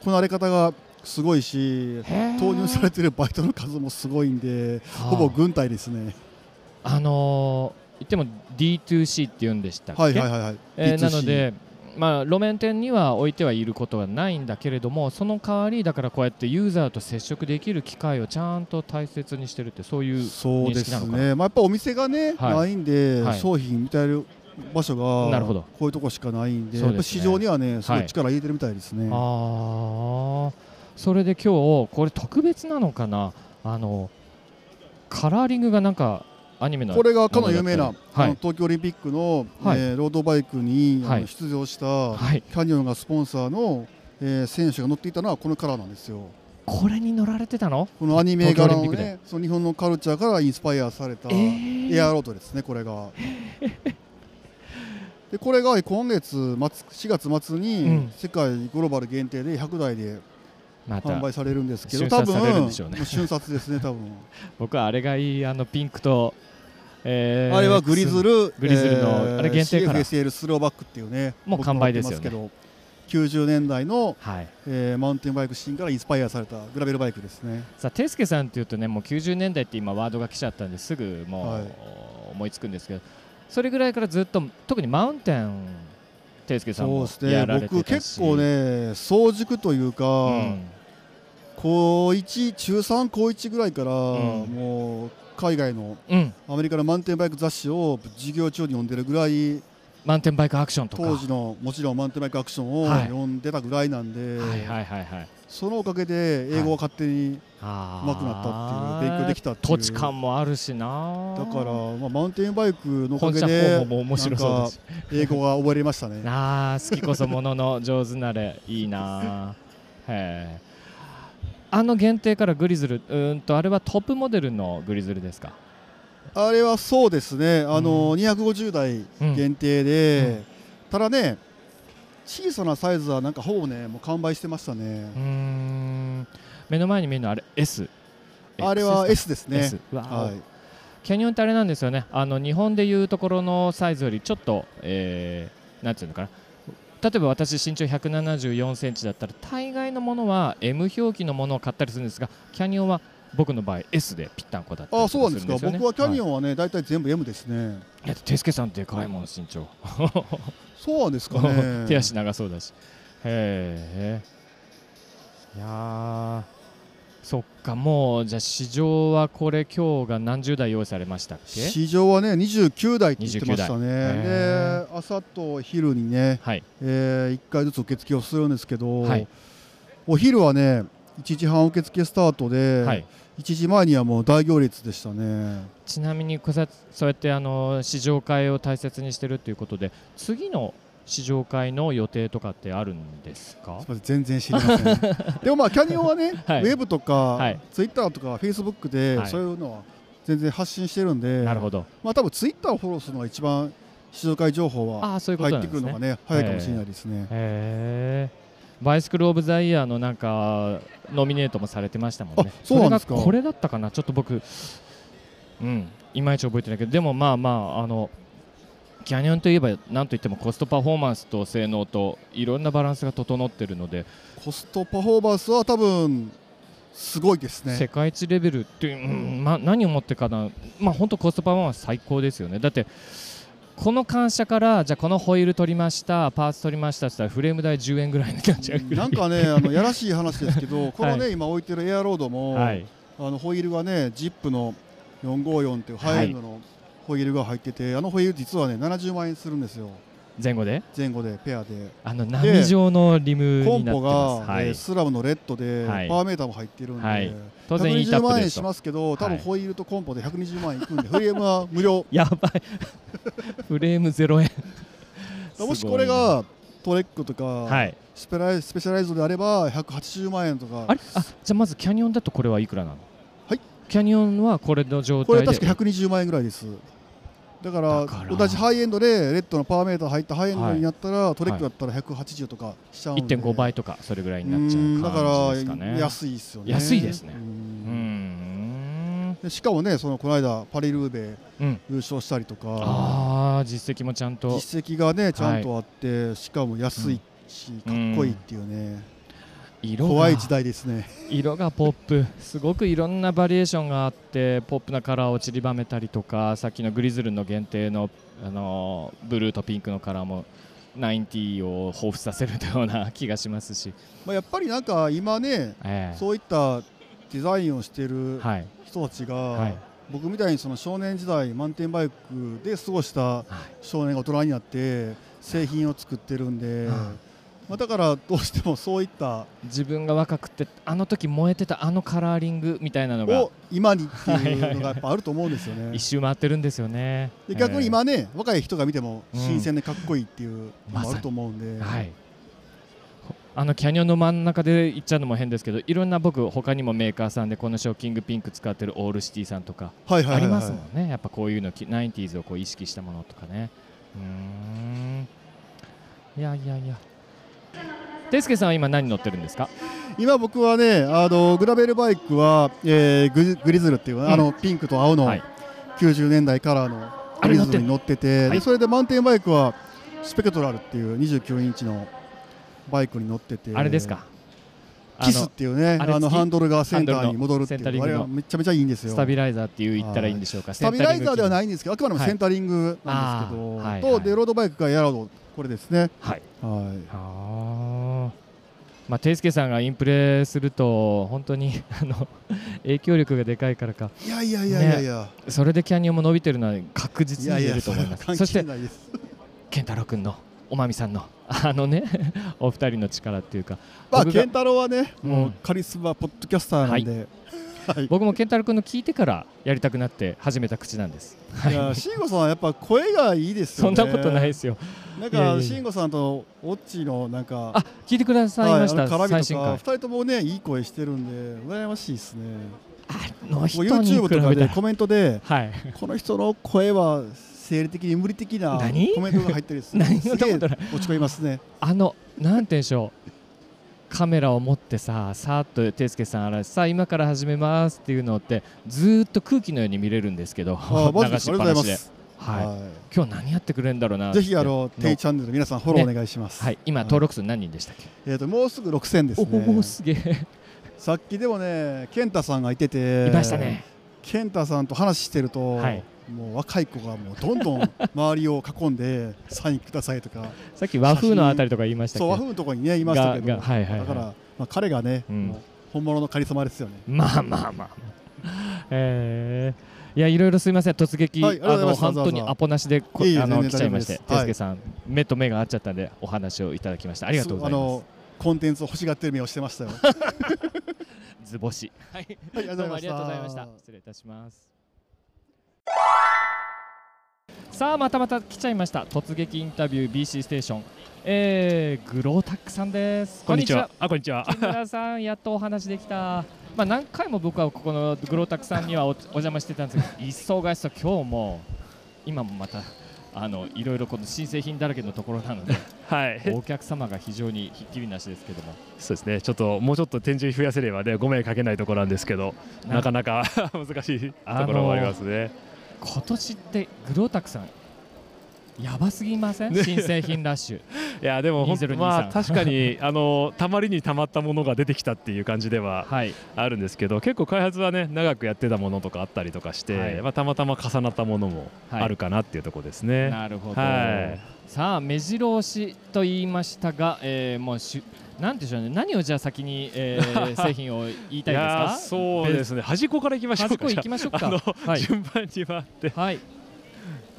S6: こなれ方がすごいし、投入されてるバイトの数もすごいんで、ほぼ軍隊ですね。
S1: あのー言っても D2C って言うんでしたっけ、
S6: はいはいはいはい。
S1: えー
S6: D2C
S1: なので、まあ、路面店には置いてはいることはないんだけれどもその代わりだからこうやってユーザーと接触できる機会をちゃんと大切にしてるってそういう
S6: そうで
S1: 認識なのかな？
S6: すね。まあやっぱお店がね、
S1: はい。
S6: ないんで、
S1: はい。
S6: 商品見たえる場所が
S1: なるほど。
S6: こういうとこしかないんで、
S1: ね。
S6: 市場にはねすご
S1: はい
S6: い力入れてるみたいですね。
S1: あーそれで今日これ特別なのかな？あのカラーリングがなんかアニメの
S6: これがかの有名な、
S1: はい。
S6: 東京オリンピックの、
S1: はい。
S6: えーロードバイクに、出場した、
S1: はい。
S6: キャニオンがスポンサーの、えー選手が乗っていたのはこのカラーなんですよ。
S1: これに乗られてたの？
S6: このアニメ柄のね、その日本のカルチャーからインスパイアされた
S1: えー。
S6: エアロードですね、これが。でこれが今月末4月末
S1: うん。
S6: に世界グローバル限定で100台で販売されるんですけど、
S1: 瞬
S6: 多分瞬殺ですね、[laughs] 多分。
S1: 僕はあれがいいあのピンクと、えー
S6: あれはグリズル、
S1: グリズルのあれ限定カラー
S6: CFSL スローバックっていうね、
S1: もう完売ですよね。
S6: 僕も乗ってますけど、90年代の、
S1: はい。
S6: えーマウンテンバイクシーンからインスパイアされたグラベルバイクですね。
S1: さあ、てすけさんっていうとね、もう90年代って今ワードが来ちゃったんですぐもう、
S6: はい。
S1: 思いつくんですけど、それぐらいからずっと特にマウンテン、
S6: そうですね。僕結構ね早熟というか、
S1: うん
S6: 高1中3高1ぐらいから、
S1: ん。
S6: もう海外の
S1: うん、
S6: アメリカのマウンテンバイク雑誌を授業中に読んでるぐらい
S1: マウンテンバイクアクションとか、
S6: 当時のもちろんマウンテンバイクアクションを
S1: はい。
S6: 読んでたぐらいなんで、
S1: はいはいはいはい、
S6: そのおかげで英語が勝手に
S1: あ
S6: 上手くなったっていう勉強できたっていう。
S1: 土地感もあるしな。
S6: だから、まあ、マウンテンバイクのおかげで英語が覚えれましたね。[laughs]
S1: あー好きこそものの上手なれ。いいなへえあの限定からグリズルうーんとあれはトップモデルのグリズルですか？
S6: あれはそうですね。あの、250台限定で、ただね小さなサイズはなんかほぼねもう完売してましたね。
S1: うーん。目の前に見えるのはあれ S
S6: あれは S ですね。
S1: S
S6: はい。
S1: キャニオンってあれなんですよね。あの日本でいうところのサイズよりちょっと、えーなんていうのかな例えば私身長174センチだったら大概のものは M 表記のものを買ったりするんですがキャニオンは僕の場合 S でぴったんこだったり
S6: あそうなんですか。僕はキャニオ
S1: ン、
S6: ンはね大体全部 M ですね。
S1: いや手助さんってかいもん身長。[laughs]
S6: そうなんですかね。[laughs]
S1: 手足長そうだし。へえいやーそっかもうじゃあ市場はこれ今日が何十台用意されましたっけ？
S6: 市場はね29台って言ってました
S1: 29
S6: ね
S1: へ
S6: で朝と昼にね、
S1: はい。
S6: え1回ずつ受付をするんですけど、
S1: はい。
S6: お昼はね1時半受付スタートで、
S1: はい。
S6: 1時前にはもう大行列でしたね。
S1: ちなみにこうさそうやってあの試乗会を大切にしてるということで次の試乗会の予定とかってあるんですか？
S6: 全然知りません。[laughs] でもまあキャニオンはね、
S1: はい。
S6: ウェブとか、
S1: はい。
S6: ツイッターとかフェイスブックで、
S1: はい。
S6: そういうのは全然発信してるんで
S1: なるほど。
S6: まあ多分ツイッターをフォローするのが一番試乗会情報は入ってくるのがね早いかもしれないですね。
S1: へえバイスクル・オブ・ザ・イヤーのなんかノミネートもされてましたもんね。
S6: あそうなんですか。
S1: れがこれだったかな？ちょっと僕うんいまいち覚えてないけど。でもまあまああのキャニオンといえばなんといってもコストパフォーマンスと性能といろんなバランスが整ってるので、
S6: コストパフォーマンスは多分すごいですね。
S1: 世界一レベルっていう、うんまあ、何をもってかな、まあ、本当コストパフォーマンス最高ですよね。だってこの感謝からじゃあこのホイール取りましたパーツ取りましたって言ったらフレーム代10円ぐらいになっちゃう
S6: ない。んかねあのやらしい話ですけど [laughs] このね、
S1: は
S6: 今置いてるエアロードも、
S1: はい。
S6: あのホイールがねジップの454っていうハイエンドのホイールが入ってて、あのホイール実はね70万円するんですよ。
S1: 前後で？
S6: 前後でペアで。
S1: あの波状のリム
S6: コンポが、
S1: はい。
S6: えー、スラムのレッドで、
S1: はい。
S6: パワーメーターも入ってるんで、
S1: はい。当然 E タッ
S6: 120万円しますけど多分
S1: はい
S6: ホイールとコンポで120万円いくんでフレームは無料。[laughs]
S1: やばい。フレーム0円。[laughs]
S6: もしこれがトレックとか、
S1: はい。
S6: スペライスペシャライズドであれば180万円とか。
S1: あれ？あじゃあまずキャニオンだとこれはいくらなの？
S6: はい。
S1: キャニオンはこれの状態で。
S6: これ確か120万円ぐらいですだから同じハイエンドでレッドのパワーメーター入ったハイエンドになったら、トレックだったら180とかしちゃうんで、
S1: 1.5倍とかそれぐらいになっちゃ
S6: う
S1: うん
S6: だ
S1: か
S6: ら安いですよね。
S1: 安いですね
S6: しかもねそのこの間パリルーベ
S1: うん。
S6: 優勝したりとか。
S1: 実績もちゃんと。
S6: 実績がねちゃんとあって、しかも安いし、かっこいいっていうね、
S1: 色が
S6: 怖い時代ですね。
S1: 色がポップ。すごくいろんなバリエーションがあってポップなカラーを散りばめたりとかさっきのグリズルの限定の、あのーブルーとピンクのカラーも90を彷彿させるような [laughs] 気がしますし、
S6: まあやっぱりなんか今ね、
S1: ええ。
S6: そういったデザインをしてる
S1: はい。
S6: 人たちが、
S1: はい。
S6: 僕みたいにその少年時代マウンテンバイクで過ごした少年が大人になって製品を作ってるんで、まあ、だからどうしてもそういった
S1: 自分が若くてあの時燃えてたあのカラーリングみたいなのが
S6: を今にっていうのがやっぱあると思うんですよね。[laughs]
S1: 一周回ってるんですよね。
S6: で逆に今ね、若い人が見ても
S1: うん。
S6: 新鮮でかっこいいっていうのもあると思うんで、
S1: はい、あのキャニオンの真ん中で行っちゃうのも変ですけどいろんな僕他にもメーカーさんでこのショッキングピンク使ってるオールシティさんとかありますもんね。やっぱこういうのき 90s をこう意識したものとかね。うーん。いやいやいやデスケさんは今何乗ってるんですか？
S6: 今僕はねあのグラベルバイクは、えーググリズルっていう、
S1: ん。
S6: あのピンクと青の
S1: はい。
S6: 90年代カラーのグリズルに乗ってて
S1: は
S6: それでマウンテンバイクはスペクトラルっていう29インチのバイクに乗ってて。
S1: あれですか？
S6: キスっていうね
S1: あ
S6: のハンドルがセンターに戻るっていうあれはめちゃめちゃいいんですよ。
S1: スタビライザーっていう言ったらいいんでしょうか？
S6: スタビライザーでは
S1: い
S6: ないんですけどあくまでもセンタリングなんですけど、
S1: はい。
S6: とでロードバイクがエアロードこれですね。
S1: はい
S6: はい。
S1: あー。まあ、テイスケさんがインプレすると本当に [laughs] あの影響力がでかいからか。
S6: いやいやいやいやいや、
S1: それでキャニオンも伸びてるのは確実に言え
S6: い
S1: ると思います。
S6: そ
S1: して健太郎君のおまみさんの [laughs] あのねお二人の力っていうか。
S6: まあ健太郎はね、
S1: うん。
S6: もうカリスマポッドキャスターなんで、はい
S1: 僕も健太郎君の聞いてからやりたくなって始めた口なんです。
S6: いや慎吾さんはやっぱ声がいいですよね。
S1: そんなことないですよ。
S6: なんか慎吾さんとオッチのなんか
S1: あ聞いてくださいました、
S6: はい
S1: 最新回
S6: とか二。人ともねいい声してるんで羨ましいですね。もう
S1: の人に
S6: YouTube とか
S1: 比べたら
S6: でコメントで
S1: はい。
S6: この人の声は生理的に無理的な
S1: 何？
S6: コメントが入ってるんです [laughs]
S1: 何
S6: 落ち込みますね。
S1: あのなんて言うんでしょう。カメラを持ってささーっとテイスケさんあらさあ今から始めますっていうのってずーっと空気のように見れるんですけど [laughs] 流し。っぱなしで。す。はい、
S6: は
S1: 今日何やってくれるんだろうな
S6: ぜひあのテイチャンネル皆さんフォローお願いします。
S1: はい。今登録数何人でしたっけ、
S6: えっともうすぐ6000です
S1: おお
S6: ね。
S1: すげえ。
S6: さっきでもね健太さんがいてて
S1: いましたね。
S6: 健太さんと話してると、
S1: はい
S6: もう若い子がもうどんどん周りを囲んでサインくださいとか
S1: さっき和風のあたりとか言いましたっけ？
S6: そう和風のところにねいましたけど
S1: はいはいはい
S6: だから、まあ、彼がね、
S1: うん
S6: 本物のカリスマですよね。
S1: まあまあまあ。えー、いやいろいろすみません突撃、
S6: はいありがとうございます
S1: 本当にアポなしでこ
S6: いえいえ
S1: あの来ちゃいまして、
S6: 大丈夫です
S1: てすけさん、目と目が合っちゃったんでお話をいただきましたありがとうございま
S6: あのコンテンツを欲しがってる目をしてましたよ。
S1: す。図星。はい。
S6: はい、ありがとうございました。
S1: どうもありがとうございました。失礼いたします。さあまたまた来ちゃいました突撃インタビュー BC ステーション、えー、グロータックさんです
S7: こんにちは。あ、こんにちは。
S1: 木村さんやっとお話できたまあ何回も僕はここのグロータックさんにはおお邪魔してたんですけど忙しさ今日も今もまたあのいろいろこの新製品だらけのところなので
S7: はい。
S1: お客様が非常にひっきりなしですけども
S7: そうですね。ちょっともうちょっと展示増やせればね、ご迷惑かけないところなんですけど、なかなか [laughs] 難しいところもありますね。
S1: 今年ってグロータックさんやばすぎません、
S7: ね。
S1: 新製品ラッシュ。[laughs]
S7: いやでも本当
S1: 2023
S7: まあ確かに [laughs] あのたまりにたまったものが出てきたっていう感じでは
S1: はい。
S7: あるんですけど、結構開発はね長くやってたものとかあったりとかして、
S1: はい。
S7: まあたまたま重なったものも
S1: はい。
S7: あるかなっていうところですね。
S1: なるほど、
S7: はい。
S1: さあ目白押しと言いましたが、えー、もうしゅなんでしょうね。何をじゃあ先に、えー [laughs] 製品を言いたいですか？
S7: そうですね。端っこから行きましょうか。
S1: 端っこ行きましょうか。はい。
S7: 順番に回って。
S1: はい。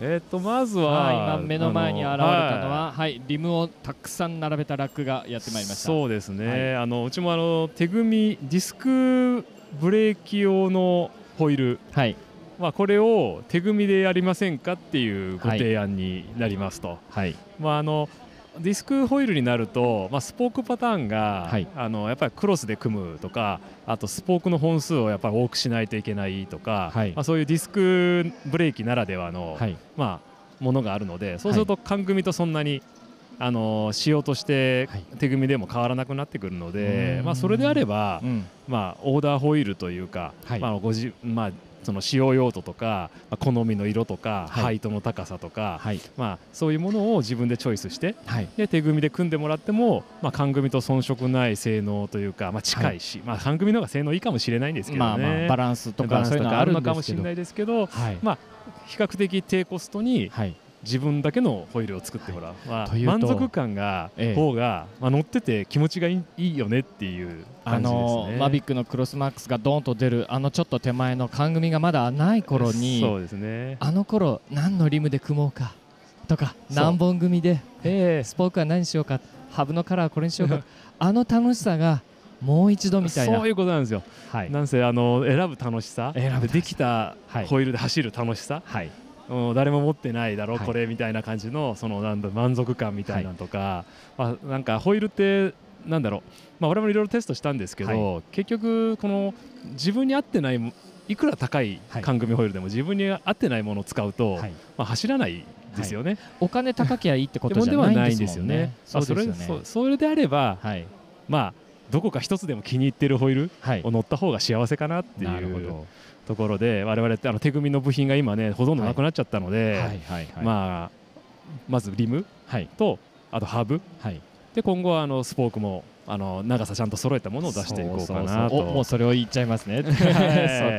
S7: えっ、とまず
S1: は、
S7: はい。
S1: 今目の前に現れたのは、
S7: い。
S1: はい、リムをたくさん並べたラックがやってまいりました。
S7: そうですね、
S1: はい。
S7: あのうちもあの手組みディスクブレーキ用のホイール、
S1: はい、
S7: まあ、これを手組みでやりませんかっていうご提案になりますと、
S1: はい、
S7: まあ、あのディスクホイールになると、まあ、スポークパターンが、
S1: はい。
S7: あのやっぱりクロスで組むとかあとスポークの本数をやっぱり多くしないといけないとか、
S1: はい。
S7: まあ、そういうディスクブレーキならではの、
S1: はい、
S7: まあ、ものがあるのでそうすると缶組とそんなに、あの仕様として
S1: はい。
S7: 手組みでも変わらなくなってくるの
S1: う
S7: でまあ、それであれば、
S1: うん、
S7: まあ、オーダーホイールというか、
S1: はい。
S7: まあごじまあ、その使用用途とか、まあ、好みの色とか、
S1: はい。
S7: ハイトの高さとか、
S1: はい、
S7: まあ、そういうものを自分でチョイスして
S1: はい、
S7: で手組みで組んでもらっても、まあ、缶組と遜色ない性能というか、まあ、近いし、まあ、缶組の方が性能いいかもしれないんですけどね、
S1: まあまあバランスとかそういうのはあ
S7: るのかもしれないですけど、
S1: はい、
S7: まあ、比較的低コストに
S1: はい、
S7: 自分だけのホイールを作ってもらう、まあ
S1: というと
S7: 満足感が、
S1: ええ。
S7: 方が、まあ、乗ってて気持ちがいいよねっていう
S1: あ
S7: 感じですね。
S1: のマビックのクロスマックスがドーンと出るあのちょっと手前の缶組がまだない頃に
S7: そうですね。
S1: あの頃何のリムで組もうかとか何本組で
S7: え
S1: スポークは何しようかハブのカラーはこれにしようか [laughs] あの楽しさがもう一度みたいな。
S7: そういうことなんですよ。
S1: はい。
S7: なんせあの選ぶ楽しさ、
S1: 選ぶ
S7: でできた
S1: はい。
S7: ホイールで走る楽しさ、
S1: はい。
S7: うん誰も持ってないだろう、
S1: はい。
S7: これみたいな感じのそのなんだ満足感みたいなのとか、まあなんかホイールってなんだろう、まあ我々もいろいろテストしたんですけど、結局この自分に合ってないもいくら高い
S1: はい。
S7: 缶組ホイールでも自分に合ってないものを使うと、
S1: はい。
S7: まあ走らないですよね。
S1: お金高きゃいいってこ
S7: で
S1: とじゃ
S7: もではない
S1: んで
S7: すすよね。
S1: そうですよね。
S7: まあそれであれば、
S1: はい。
S7: まあどこか一つでも気に入ってるホイール
S1: はい。
S7: を乗った方が幸せかなっていう。
S1: なるほど
S7: ところで我々ってあの手組みの部品が今ねほとんどなくなっちゃったので、
S1: はいはいはい。
S7: まあまずリム
S1: はい。
S7: とあとハブ。
S1: はい。
S7: で今後はあのスポークもあの長さちゃんと揃えたものを出していこうかなと。
S1: もうそれを言っちゃいますね。[laughs] そ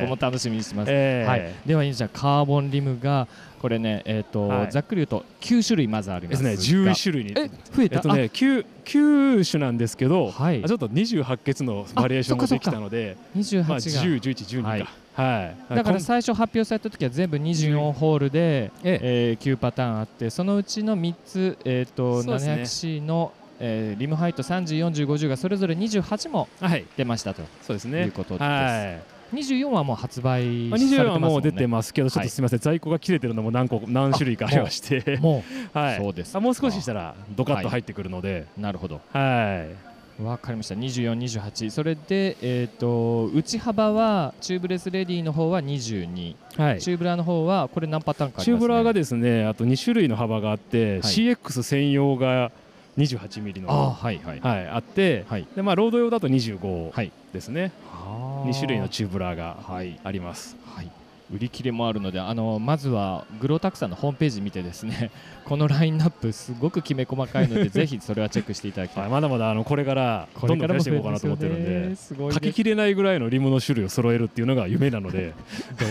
S1: こも楽しみにしてます。
S7: ええ。
S1: はい、では、じゃあカーボンリムがこれね、えーと
S7: はい。
S1: ざっくり言うと9種類まずありま
S7: です
S1: すが。
S7: ね11種類に。
S1: え増えた、
S7: えっとね 9, 9種なんですけど、
S1: はい。
S7: あちょっと28欠のバリエーションができたので、
S1: あ28が、
S7: まあ、10、11、12か、
S1: はい
S7: はい、
S1: だから最初発表された時は全部24ホールで、えー9パターンあってそのうちの3つ、えー、と
S7: ね。
S1: 700C の、えーリムハイト30、40、50がそれぞれ28も
S7: はい。
S1: 出ましたと。
S7: そうです
S1: い
S7: ね
S1: うことです。
S7: はい。
S1: 24はもう発売
S7: まあ、
S1: されて
S7: 24
S1: ますもね。
S7: はもうん出てますけど、ちょっとすみません、在庫が切れてるのも何個何種類かありまして、
S1: も [laughs]
S7: はい、
S1: そうです。
S7: あもう少ししたらドカッと入ってくるので、
S1: うなるほど。
S7: はい、
S1: わかりました。24、28それで、えー、と内幅はチューブレスレディの方は22、
S7: はい、
S1: チューブラーの方はこれ何パターンかね、
S7: チューブラーがですね、あと2種類の幅があって、
S1: はい。
S7: CX 専用が28ミリの
S1: あーはいはい、
S7: はい、あって、
S1: はい。
S7: でまあ、ロード用だと25
S1: はい。
S7: ですね、
S1: あ。ー
S7: 2種類のチューブラーが
S1: はい。
S7: あります。
S1: はい、売り切れもあるのであのまずはグロータクさんのホームページ見てですね [laughs] このラインナップすごくきめ細かいので [laughs] ぜひそれはチェックしていただきたい。
S7: はい、まだまだあのこれからどんどん増やしていこうかなと思ってるんで、
S1: すごい
S7: 書ききれないぐらいのリムの種類を揃えるっていうのが夢なので、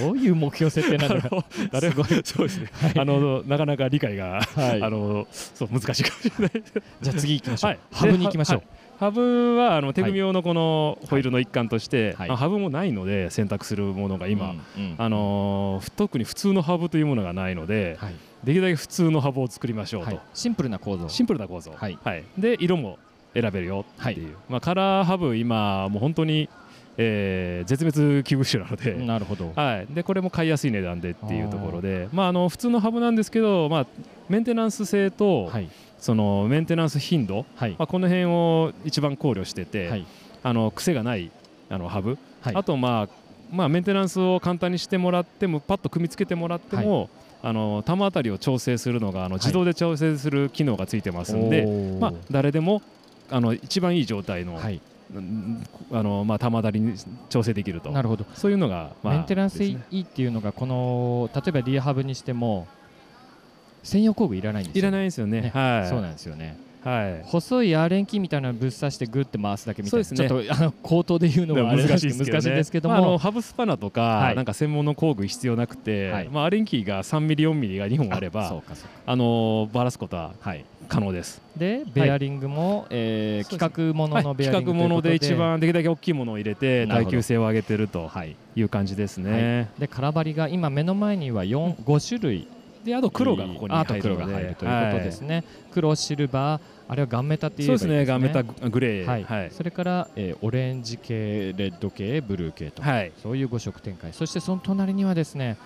S1: どういう目標設定なのか。[laughs]
S7: あの誰もそうですね、あのなかなか理解が、
S1: はい。
S7: あのそう難しいかもしれない。
S1: じゃあ次行きましょう、
S7: はい。
S1: ハブに行きましょう、
S7: ハブはあの手組み用のこのホイールの一環として、
S1: はい。
S7: あハブもないので選択するものが今、
S1: うんうん
S7: あのー特に普通のハブというものがないので、
S1: はい。
S7: できるだけ普通のハブを作りましょうと、
S1: はい。シンプルな構造。
S7: シンプルな構造、
S1: はい。
S7: で色も選べるよっていう、まあ、カラーハブ今もう本当に、えー絶滅危惧種なので、
S1: なるほど。
S7: はい、でこれも買いやすい値段でっていうところで。まあ、あの普通のハブなんですけど、まあ、メンテナンス性と、
S1: はい
S7: そのメンテナンス頻度、
S1: はい。
S7: まあ、この辺を一番考慮してて、
S1: はい。
S7: あの癖がないあのハブ、
S1: はい。
S7: あと、まあまあ、メンテナンスを簡単にしてもらってもパッと組み付けてもらっても、あの玉あたりを調整するのがあの自動で調整する機能がついてますんで、まあ、誰でもあの一番いい状態の,、あのまあ、玉当たりに調整できると。
S1: なるほど。
S7: そういうのが、まあ、
S1: メンテナンスいいっていうのがこの例えばリアハブにしても専用工具いらないんですよ
S7: いらないですよね。
S1: ね。
S7: はい。
S1: そうなんですよね。
S7: はい。
S1: 細いアーレンキーみたいなのぶっ刺してグッて回すだけみたいな
S7: そうですね。
S1: ちょっとあの口頭で言うのは
S7: 難しいですけど,、ね、
S1: 難しいですけども、
S7: まあ、あのハブスパナとか、
S1: はい。
S7: なんか専門の工具必要なくて、
S1: はい。
S7: まあ、アレンキーが3ミリ4ミリが2本あればあのばらすことは
S1: はい
S7: 可能です。
S1: でベアリングも、えー
S7: そうです
S1: 企画もののベアリング
S7: 企画もので一番できるだけ大きいものを入れて耐久性を上げてると
S1: はい。
S7: いう感じですね。
S1: で空張りが今目の前には4 5種類
S7: であと黒がここに
S1: あと
S7: 入るので。
S1: 黒が入るということですね、黒シルバーあれはガンメタっていう
S7: そうですねガンメタグレー。
S1: はい。
S7: はい。
S1: それから、えーオレンジ系レッド系ブルー系と、
S7: はい。
S1: そういう5色展開。そしてその隣にはですね、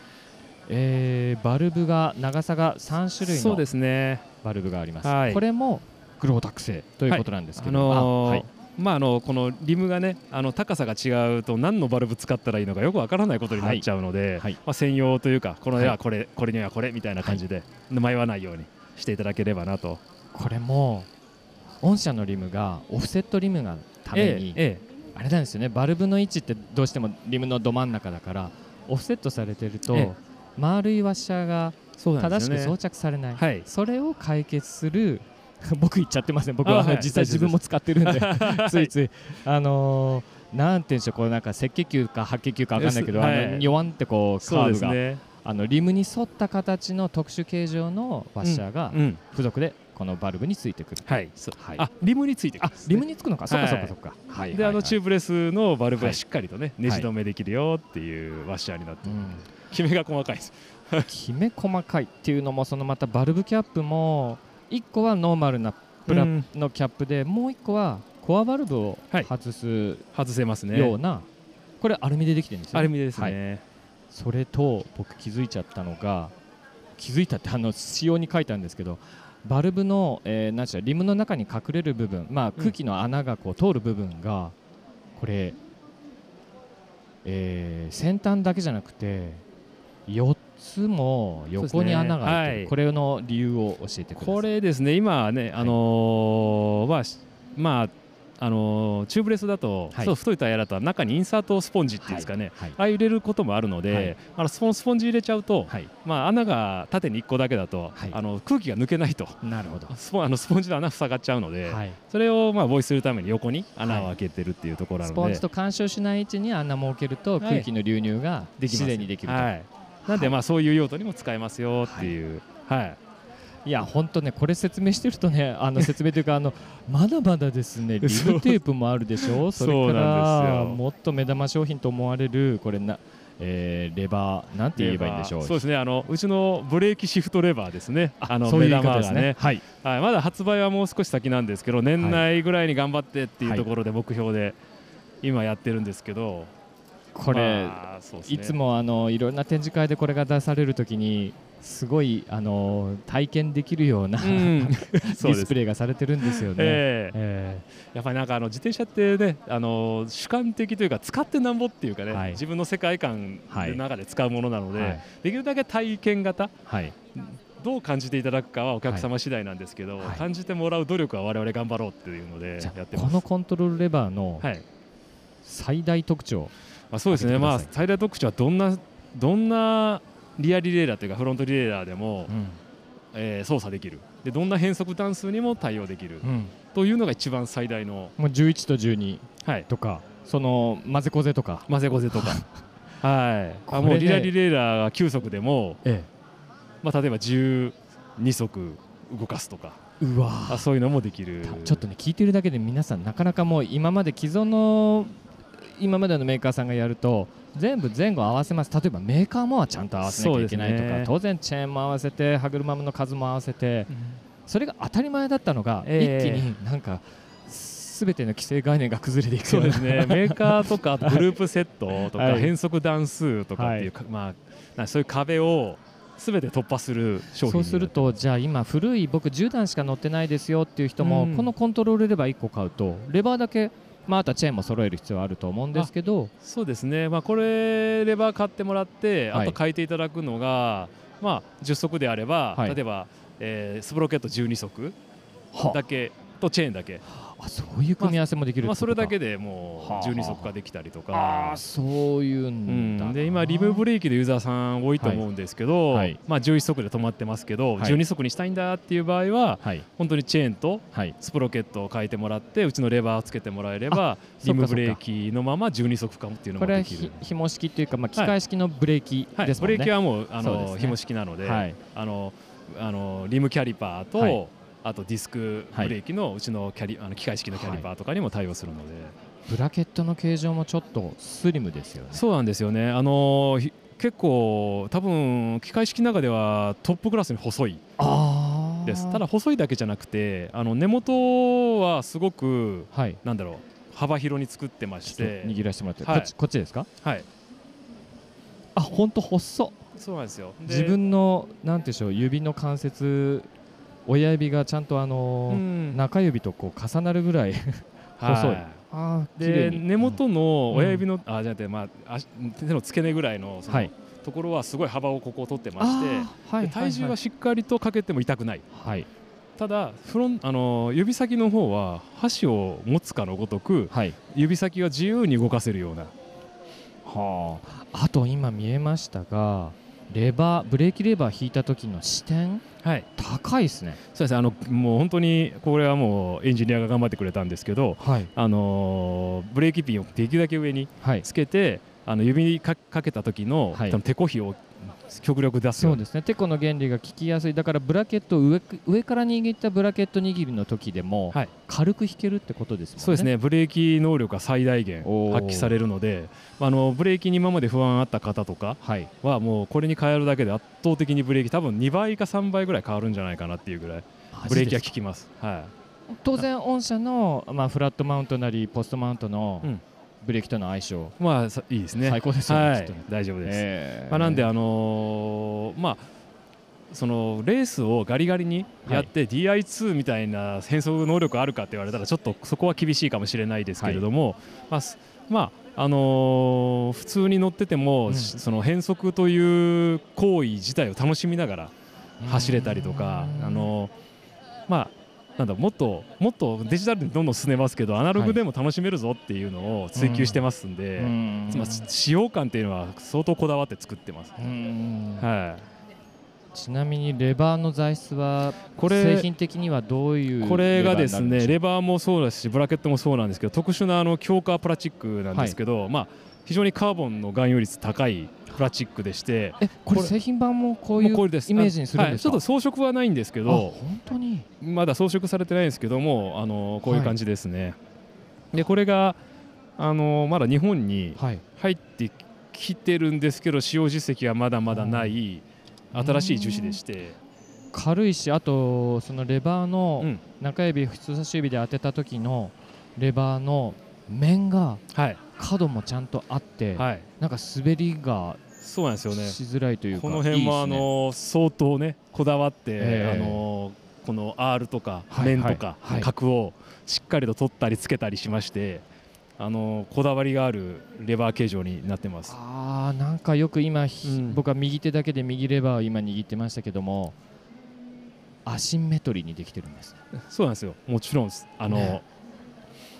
S1: えーバルブが長さが3種類の
S7: そうですね。
S1: バルブがあります、
S7: はい。
S1: これもグロータク製ということなんですけ
S7: あ
S1: ど、
S7: のー
S1: はい
S7: まああのこのリムがねあの高さが違うと何のバルブ使ったらいいのかよくわからないことになっちゃうので、
S1: はい。
S7: まあ専用というかこの絵
S1: は
S7: はいこれ、これにはこれみたいな感じで、迷わないようにしていただければなと。
S1: これも御社のリムがオフセットリムがために、
S7: え
S1: あれなんですよね。バルブの位置ってどうしてもリムのど真ん中だからオフセットされてると、
S7: ええ。
S1: 丸いワッシャーが正しく装着されない、
S7: はい。
S1: それを解決する [laughs] 僕言っちゃってますね僕は
S7: はい。
S1: 実際自分も使ってるんで。[laughs]
S7: はい。
S1: ついつい。あのーなんていうんでしょう。こうなんか赤血球か白血球か分かんないけど、
S7: はい
S1: あのニョワンってこうカーブが、
S7: ね。
S1: あのリムに沿った形の特殊形状のワッシャーが
S7: うん、
S1: 付属でこのバルブについてくる、
S7: はい。
S1: はい。
S7: あリムについてくる。ね
S1: リムにつくのか、そっかそっかそっか、はい
S7: であのチューブレスのバルブ
S1: は
S7: しっかりとね、ネジ止めできるよっていうワッシャーになってる、
S1: うん。[laughs]
S7: きめが細かいです。
S1: きめ細かいっていうのもそのまたバルブキャップも1個はノーマルなプラ
S7: うん。
S1: のキャップで、もう1個はコアバルブを
S7: はい。
S1: 外す
S7: 外せますね。
S1: ような、これアルミでできてるんですよ、
S7: アルミです
S1: はい。
S7: ね。
S1: それと僕気づいちゃったのが気づいたってあの仕様に書いたんですけどバルブの、えーなんでしリムの中に隠れる部分、まあ、空気の穴がこう通る部分がこれ、えー先端だけじゃなくて4つも横に穴が開いて
S7: ねはい。
S1: これの理由を教えてください。
S7: これですね、今はね、あのーまあしまああのーチューブレスだと、
S1: はい。
S7: そう太いタイヤだと中にインサートスポンジっていうんですかね、
S1: はい。
S7: ああ入れることもあるので、
S1: はい。
S7: あのそのスポンジ入れちゃうと、
S1: はい。
S7: まあ、穴が縦に1個だけだと、
S1: はい。
S7: あの空気が抜けないと。
S1: なるほど、
S7: スポンあのスポンジの穴塞がっちゃうので、
S1: はい、
S7: それをまあ防止するために横に穴を開けてるっていうところなので、
S1: スポンジと干渉しない位置に穴も置けると空気の流入が自然にできると、
S7: はい、なんでまあそういう用途にも使えますよっていう、はい。
S1: い。や本当ねこれ説明してるとね [laughs] あの説明というかあのまだまだですね [laughs] リムテープもあるでしょ？[laughs] それから
S7: よ
S1: もっと目玉商品と思われるこれなえーレバーなんて言えばいいんでしょう？
S7: そうですねあのうちのブレーキシフトレバーですね。あの
S1: そういう
S7: 目玉がね。
S1: はい。
S7: はい、まだ発売はもう少し先なんですけど年内ぐらい。に頑張ってっていうところで目標で今やってるんですけど、
S1: これ、
S7: ね。
S1: いつもあのいろんな展示会でこれが出されるときにすごいあの体験できるような、
S7: うん。[laughs]
S1: ディスプレイがされてるんですよね。
S7: ええ。
S1: え
S7: やっぱりなんかあの自転車ってねあの主観的というか使ってなんぼっていうかね、
S1: はい。
S7: 自分の世界観の中で使うものなので、
S1: はい。
S7: できるだけ体験型
S1: はい。
S7: どう感じていただくかはお客様次第なんですけど、
S1: はい。
S7: 感じてもらう努力は我々頑張ろうっていうのでやってます。
S1: このコントロールレバーの
S7: はい。
S1: 最大特徴、
S7: まあ、そうですね、まあ、最大特徴はどんなどんなリアリレーダーというかフロントリレーダーでも、
S1: うん。
S7: えー操作できる。でどんな変速段数にも対応できる、
S1: うん。
S7: というのが一番最大の、
S1: もう11と12
S7: はい、
S1: とかその混ぜこぜとか、
S7: 混ぜこぜとか。[laughs] はい。あもうリアリレーダーが9速でも、
S1: え
S7: まあ、例えば12速動かすとか。
S1: え、うわ
S7: あそういうのもできる。
S1: ちょっとね聞いてるだけで皆さんなかなかもう今まで既存の今までのメーカーさんがやると全部前後合わせます。例えばメーカーもちゃんと合わせなきゃいけないとか、
S7: ね。
S1: 当然チェーンも合わせて歯車の数も合わせて、それが当たり前だったのが、
S7: ええ。
S1: 一気になんかすべての規制概念が崩れていく
S7: そうですね。[laughs] メーカーとかグループセットとか
S1: はい。
S7: 変速段数とかっていうか、まあ、なそういう壁をすべて突破する商品
S1: そうするとじゃあ今古い僕10段しか乗ってないですよっていう人も、
S7: うん。
S1: このコントロールレバー1個買うとレバーだけまあ、あとはチェーンも揃える必要はあると思うんですけど。
S7: そうですね、まあ、これレバー買ってもらって、
S1: はい。
S7: あと変えていただくのが、まあ、10速であれば、
S1: はい。
S7: 例えば、えースプロケット12速
S1: は
S7: だけとチェーンだけ、
S1: あそういう組み合わせもできる
S7: まあ、それだけ
S1: で
S7: でもう
S1: はあ
S7: 12速化できたりと
S1: あ。
S7: か
S1: あ。そういうんだな、
S7: うん、で今、リムブレーキでユーザーさん多いと思うんですけど、
S1: はい。はい
S7: まあ、11速で止まってますけど、
S1: はい。
S7: 12速にしたいんだっていう場合は
S1: はい。
S7: 本当にチェーンと
S1: はい。
S7: スプロケットを変えてもらってうちのレバーをつけてもらえればリムブレーキのまま12速化っていうのもできる。
S1: ひ。紐式というか、まあ、機械式のブレーキ
S7: はい、
S1: ですもんね、
S7: ブレーキはもうあ
S1: そうね。
S7: の紐式なので、
S1: はい。
S7: あのあのリムキャリパーと、
S1: はい
S7: あとディスクブレーキのうちのキャリあの機械式のキャリパーとかにも対応するので、
S1: ブラケットの形状もちょっとスリムですよね。
S7: そうなんですよね。あのひ結構多分機械式の中ではトップクラスに細い。です。ただ細いだけじゃなくて、あの根元はすごく
S1: はい。
S7: なんだろう幅広に作ってまして、
S1: 握らせてもらって、
S7: はい。
S1: こっちこっちですか？
S7: はい、
S1: あ本当細っ。
S7: そうなんですよ。で
S1: 自分のなんていうんでしょう指の関節親指がちゃんとあのー
S7: うん。
S1: 中指とこう重なるぐらい [laughs] 細い。
S7: で根元の親指の、あじゃなくてまあ足手の付け根ぐらいのその
S1: はい。
S7: ところはすごい幅をここを取ってま
S1: あ
S7: して、
S1: ーはい。
S7: で体重はしっかりとかけても痛くない。
S1: はい。
S7: ただフロンあの指先の方は箸を持つかのごとく
S1: はい。
S7: 指先は自由に動かせるような。
S1: はあ。あと今見えましたがレバーブレーキレバー引いた時の視点？
S7: はい。
S1: 高いですね。
S7: そうですね。あのもう本当にこれはもうエンジニアが頑張ってくれたんですけど
S1: はい。
S7: あのブレーキピンをできるだけ上に
S1: はい。
S7: つけてあの指にかかけた時の、
S1: はい。
S7: 多分手こひを極力出すよ
S1: そうですね。テコの原理が効きやすい。だからブラケットを上上から握ったブラケット握りの時でも、
S7: はい。
S1: 軽く引けるってことですもんね。
S7: そうですね。ブレーキ能力が最大限発揮されるのであのブレーキに今まで不安あった方とか
S1: は
S7: もうこれに変えるだけで圧倒的にブレーキ多分2倍か3倍ぐらい変わるんじゃないかなっていうぐらいブレーキが効きます。はい。
S1: 当然御社の、まあ、フラットマウントなりポストマウントの
S7: うん
S1: ブレーキとの相性、
S7: まあさいいですね。
S1: 最高ですよね
S7: はい。
S1: きっとね。
S7: 大丈夫です。
S1: えー。
S7: まあ、なんで、あのーまあ、そのレースをガリガリにやって DI2 みたいな変速能力あるかって言われたらちょっとそこは厳しいかもしれないですけれども、まあすまああのー普通に乗ってても、
S1: うん。
S7: その変速という行為自体を楽しみながら走れたりとか、
S1: うん。
S7: あのーまあなんだもっともっとデジタルにどんどん進めますけどアナログでも楽しめるぞっていうのを追求してますんで、
S1: うん。
S7: まあ、使用感っていうのは相当こだわって作ってます。
S1: うん。
S7: はい、
S1: ちなみにレバーの材質は
S7: これ
S1: 製品的にはどういう
S7: これがですねレ
S1: バ
S7: バーもそうですしブラケットもそうなんですけど特殊なあの強化プラスチックなんですけど、まあ、非常にカーボンの含有率高いプラスチックでして
S1: えこれ製品版もこういうイメージにするんですか、
S7: はいちょっと装飾はないんですけ
S1: あ
S7: ど
S1: 本当に？
S7: まだ装飾されてないんですけどもあのこういう感じですね、でこれがあのまだ日本に
S1: はい。
S7: 入ってきてるんですけど使用実績はまだまだない新しい樹脂でして。
S1: 軽いしあとそのレバーの
S7: うん。
S1: 中指人差し指で当てた時のレバーの面が
S7: はい。
S1: 角もちゃんとあって、
S7: はい。
S1: なんか滑りが
S7: そうなんですよね。
S1: しづらいというか
S7: この辺もあの相当ねこだわって、
S1: ええ。
S7: あのこの R とか
S1: はい
S7: 面とか角をしっかりと取ったりつけたりしましてあのこだわりがあるレバー形状になってます。
S1: あーなんかよく今、ひ
S7: うん。
S1: 僕は右手だけで右レバーを今握ってましたけどもアシンメトリーにできてるんですね。
S7: そうなんですよ。もちろんあの、
S1: ね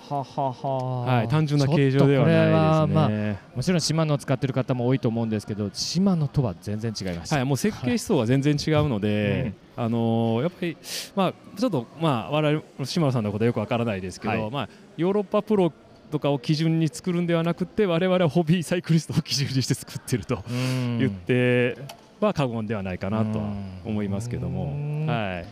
S1: ははは。
S7: はい、単純な形状ではない
S1: は
S7: ですね。
S1: まあもちろんシマノを使ってる方も多いと思うんですけどシマノとは全然違いました、
S7: はい、もう設計思想が全然違うので、あのーやっぱり、まあ、ちょっと、まあ、我々島野さんのことはよくわからないですけど、
S1: はい。
S7: まあ、ヨーロッパプロとかを基準に作るんではなくて我々はホビーサイクリストを基準にして作ってると
S1: うん。
S7: 言っては過言ではないかなとは思いますけども、
S1: うん。
S7: はい、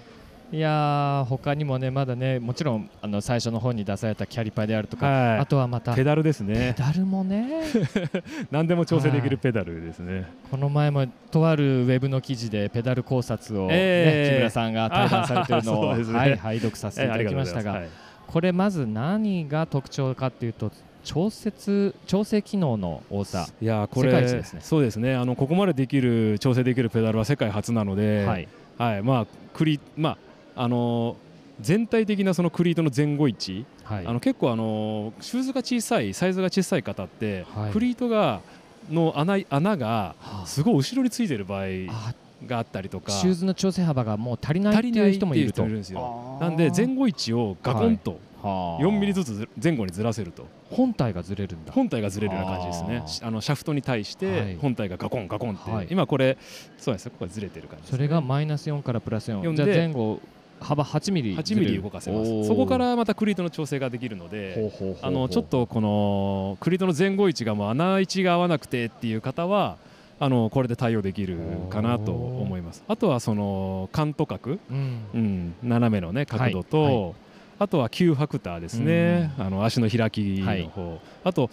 S1: いやー他にもねまだねもちろんあの最初の本に出されたキャリパーであるとか、
S7: はい。
S1: あとはまた
S7: ペダルですね。
S1: ペダルもね。[laughs]
S7: 何でも調整できるペダルですね。
S1: この前もとあるウェブの記事でペダル考察を、ね
S7: えー
S1: 木村さんが対談されてるのを、[laughs]
S7: ね
S1: はい、拝読させていただきましたが、
S7: えーがとうござい。
S1: これまず何が特徴かっていうと調節調整機能の多さ。
S7: いやーこれ
S1: ね。
S7: そうですね。あのここまでできる調整できるペダルは世界初なので、
S1: はい。
S7: はい。まあクリまああのー全体的なそのクリートの前後位置、
S1: はい。
S7: あの結構あのーシューズが小さいサイズが小さい方って、
S1: はい。
S7: クリートがの穴穴が
S1: はあ。
S7: すごい後ろについてる場合
S1: あ
S7: があったりとか
S1: シューズの調整幅がもう足りないっていう人もいると。
S7: ないっていう人もいるんですよなんで前後位置をガコンと
S1: はあ。
S7: 4ミリずつず前後にずらせると。
S1: 本体がずれるんだ。
S7: 本体がずれるような感じですね。
S1: あ。
S7: のシャフトに対し
S1: はい。
S7: て本体がガコンガコンって、
S1: はい。
S7: 今これそうですねここがずれてる感じです、
S1: それがマイナス4からプラス4
S7: 4
S1: じ
S7: で
S1: 前後幅8ミリ
S7: 8ミリ動かせます。そこからまたクリートの調整ができるのであのちょっとこのクリートの前後位置がもう穴位置が合わなくてっていう方はあのこれで対応できるかなと思います。あとはそのカント角、
S1: うん。
S7: うん、斜めのね角度と、
S1: はい。は
S7: あとは急ファクターですね、あの足の開きの方、
S1: はい。
S7: あと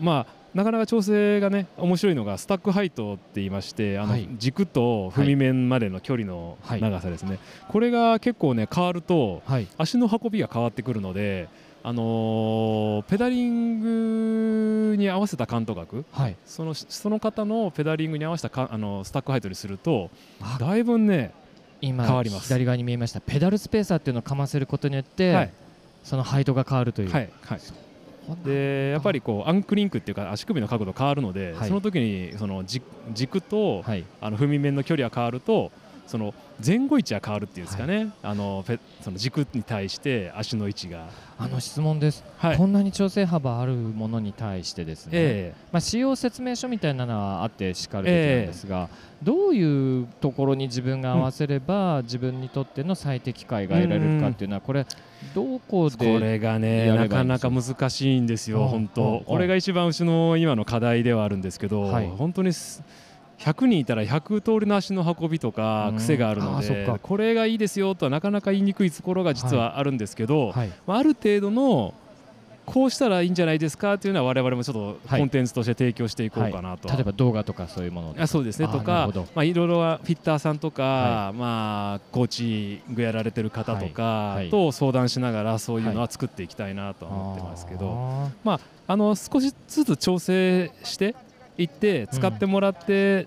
S7: まあなかなか調整がね面白いのがスタックハイトって言いましてあの、
S1: はい。
S7: 軸と踏み面までの距離の
S1: はい。
S7: 長さですね、これが結構ね変わると
S1: はい。
S7: 足の運びが変わってくるので、あのーペダリングに合わせたカント角
S1: はい。
S7: そのその方のペダリングに合わせたかあのスタックハイトにすると
S1: あ。
S7: だいぶね
S1: 今
S7: 変わります。
S1: 左側に見えました。ペダルスペーサーっていうのをかませることによって、
S7: はい。
S1: そのハイトが変わるという、
S7: はい。はいでやっぱりこうアンクリンクっていうか足首の角度変わるので、
S1: はい。
S7: その時にその軸軸と、
S1: はい。
S7: あの踏み面の距離が変わるとその前後位置が変わるっていうんですかね、あのペその軸に対して足の位置が、
S1: あの質問です、
S7: はい。
S1: こんなに調整幅あるものに対してですね、
S7: え
S1: まあ、使用説明書みたいなのはあってしかるべきなんですが、どういうところに自分が合わせれば、自分にとっての最適解が得られるかっていうのはこれどこ
S7: え
S1: で
S7: これがね
S1: や
S7: なかなか難しいんですよ、
S1: うん
S7: 本当、
S1: うん
S7: これが一番うちの今の課題ではあるんですけど、
S1: はい。
S7: 本当にす100人いたら100通りの足の運びとか
S1: うん。
S7: 癖があるの
S1: あーそっか。
S7: でこれがいいですよとはなかなか言いにくいところが実はあるんですけど、
S1: はい。
S7: まあ、ある程度のこうしたらいいんじゃないですかっていうのは我々もちょっと
S1: はい。
S7: コンテンツとして提供していこうかなと、
S1: 例えば動画とかそういうもの
S7: あそうですね。とかまあいろいろはフィッターさんとか、
S1: は
S7: まあコーチングやられてる方とか
S1: はい。はい。
S7: と相談しながらそういうのは作っていきたいなとは思ってますけど、
S1: あ
S7: まああの少しずつ調整していって使ってもらって、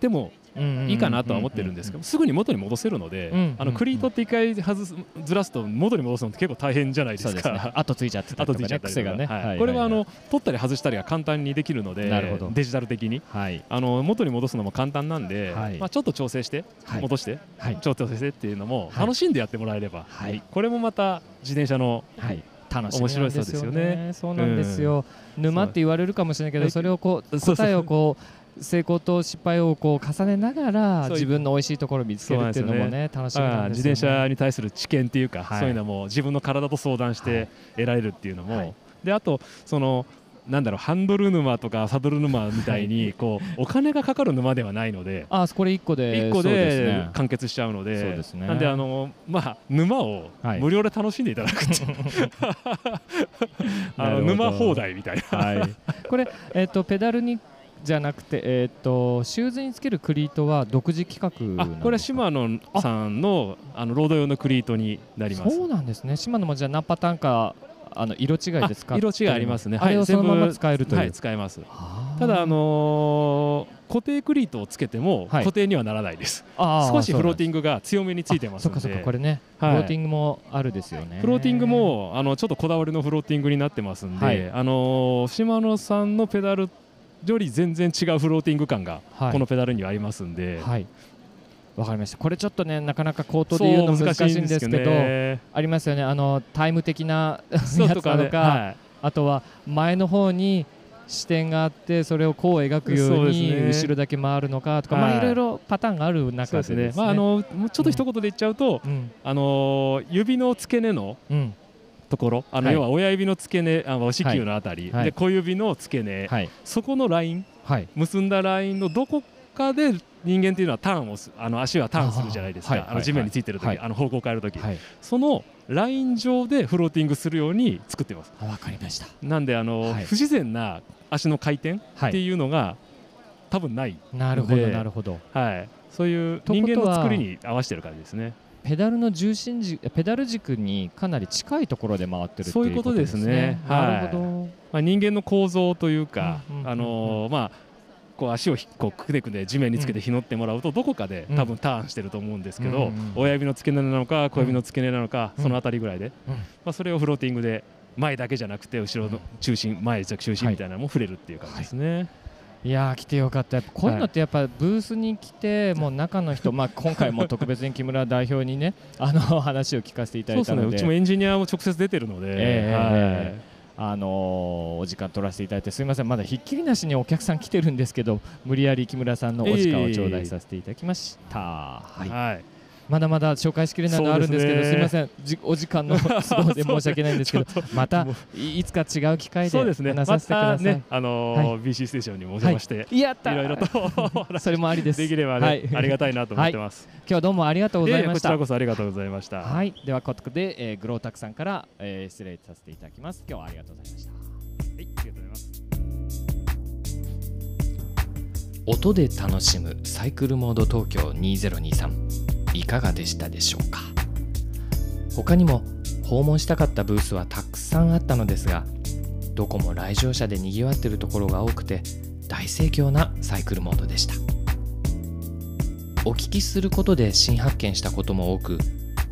S7: でも
S1: ー
S7: いいかなとは思ってるんですけど、すぐに元に戻せるので、
S1: うん
S7: あのクリートって一回外すずらすと元に戻すのって結構大変じゃないですか。
S1: ね。後ついちゃってたりとかね
S7: 後ついちゃったり
S1: 癖がね、
S7: はい。
S1: はい。
S7: これはあの取ったり外したりが簡単にできるので
S1: なるほど。
S7: デジタル的に。
S1: はい。
S7: あの元に戻すのも簡単なんで、
S1: はい。
S7: まあ、ちょっと調整して、
S1: はい。
S7: 戻して、
S1: はい。
S7: 調整してっていうのも
S1: はい。
S7: 楽しんでやってもらえれば、
S1: はい。
S7: これもまた自転車の
S1: はい楽しみなん
S7: ですよね。
S1: そうなんですよ、沼って言われるかもしれないけどそれをこう
S7: そうそう
S1: 答えをこう成功と失敗をこう重ねながら自分の美味しいところを見つけるっていうのもね楽しみ
S7: あ
S1: なんですよ、ね、
S7: ー自転車に対する知見っていうか、
S1: はい。
S7: そういうのも自分の体と相談して得られるっていうのも、
S1: はい。
S7: であとそのなんだろうハンドル沼とかサドル沼みたいにこうお金がかかる沼ではないので。
S1: あこれ1個で
S7: 1個
S1: で
S7: 完結しちゃうので
S1: そうですね。
S7: なんであの、まあ、沼を
S1: はい。
S7: 無料で楽しんでいただくって。[laughs] い沼放題みたいな、
S1: はい、これ、えっとペダルに
S8: じゃなくて、えー、とシューズにつけるクリートは独自規格な
S7: あ
S8: のか？
S7: これはシマノさんのあのロード用のクリートになります。
S8: そうなんですね。島野もじゃあ何パターンかあの色違いで使って
S7: 色違いありますね。
S8: あれをそのまま使えるという、
S7: はい使えます。ただあのー固定クリートをつけても
S8: はい。
S7: 固定にはならないです、
S8: あー
S7: 少しフローティン
S8: グ
S7: グが強めについてますので。
S8: そっかそっかこれね、
S7: はい。
S8: フローティングもあるですよね。
S7: フローティングもあのちょっとこだわりのフローティングになってますんで、
S8: はい。
S7: あのー島野さんのペダルより全然違うフローティング感が
S8: はい。
S7: このペダルにはありますんで、
S8: はいわかりました。これちょっとねなかなか口頭で言うの難しいんですけど
S7: ね。
S8: ありますよね。あのタイム的なやつなのか
S7: とかね、はい。
S8: あとは前の方に視点があってそれをこう描くよ
S7: そうう
S8: に後ろだけ回るのかとか、
S7: はい
S8: まあい。ろいろパターンがある中でね。
S7: まああのもうちょっと一言で言っちゃうと、
S8: うん。
S7: あのー指の付け根の
S8: うん。
S7: ところあの、
S8: はい。
S7: 要は親指の付け根あの子宮のあたり、
S8: はい。
S7: で小指の付け根、
S8: はい。
S7: そこのライン
S8: はい。
S7: 結んだラインのどこかで人間っていうのはターンをすあの足はターンするじゃないですか。
S8: あ
S7: の地面についてる時、
S8: はい。
S7: あの方向を変える時、
S8: はい。
S7: そのライン上でフローティングするように作ってます。
S8: あわかりました。
S7: なんであの、
S8: はい。
S7: 不自然な足の回転っていうのが、多分ない、
S8: なるほど
S7: で
S8: なるほど。
S7: はい、そういう人間の作りに合わせてる感じですね。
S8: ペダルの重心軸ペダル軸にかなり近いところで回ってるっていう
S7: そういうことですね。
S8: なるほど、
S7: まあ、人間の構造というか、あのーまあこう足をひこうくねくね地面につけてひのってもらうとどこかで
S8: うん。
S7: 多分ターンしてると思うんですけど、親指の付け根なのか小指の付け根なのか、
S8: うん。
S7: そのあたりぐらいで、
S8: うん。
S7: まあ、それをフローティングで前だけじゃなくて後ろの中心前中心みたいなのも触れるっていう感じですね。
S8: い。やー来てよかった。やっぱこういうのってやっぱブースに来てもう中の人、まあ、今回も特別に木村代表にねあの話を聞かせていただいたので。
S7: うちもエンジニアも直接出てるので、
S8: ええ
S7: はい。
S8: ええあのーお時間取らせていただいてすみません。まだひっきりなしにお客さん来てるんですけど無理やり木村さんのお時間を頂戴させていただきました、はい。
S7: はい
S8: まだまだ紹介しきれないのあるんですけど
S7: すね。
S8: すみません。じお時間の [laughs] 都合で申し訳ないんですけど [laughs] またいいつか違う機会で
S7: そうですね。
S8: 話させてください、
S7: またね、あのー
S8: は
S7: BC ステーションにもお邪魔して、
S8: い。やった
S7: いろいろと [laughs]
S8: それもありです。
S7: できればね、
S8: はい。
S7: ありがたいなと思ってます。
S8: 今日はどうもありがとうございました。
S7: ええこちらこそありがとうございました。
S8: はい、ではここで、えー、グロータクさんから、えー失礼させていただきます。今日はありがとうございました。
S7: はい、ありがとうございます。
S1: 音で楽しむサイクルモード東京2023いかがでしたでしょうか？他にも訪問したかったブースはたくさんあったのですがどこも来場者でにぎわってるところが多くて大盛況なサイクルモードでした。お聞きすることで新発見したことも多く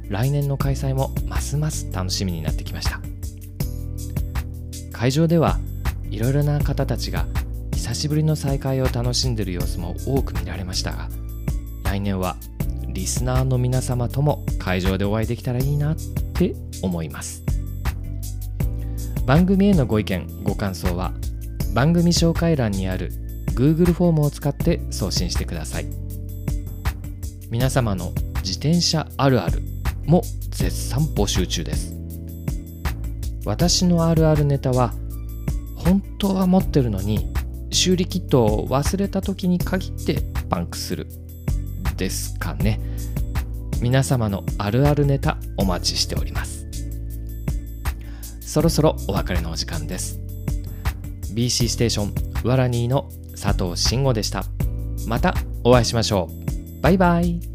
S1: 来年の開催もますます楽しみになってきました。会場ではいろいろな方たちが久しぶりの再会を楽しんでいる様子も多く見られましたが来年はリスナーの皆様とも会場でお会いできたらいいなって思います。番組へのご意見ご感想は番組紹介欄にある Google フォームを使って送信してください。皆様の自転車あるあるも絶賛募集中です。私のあるあるネタは本当は持ってるのに修理キットを忘れた時に限ってパンクする。ですかね。皆様のあるあるネタお待ちしております。そろそろお別れのお時間です。BC ステーションワラニーの佐藤慎吾でした。またお会いしましょう。バイバイ。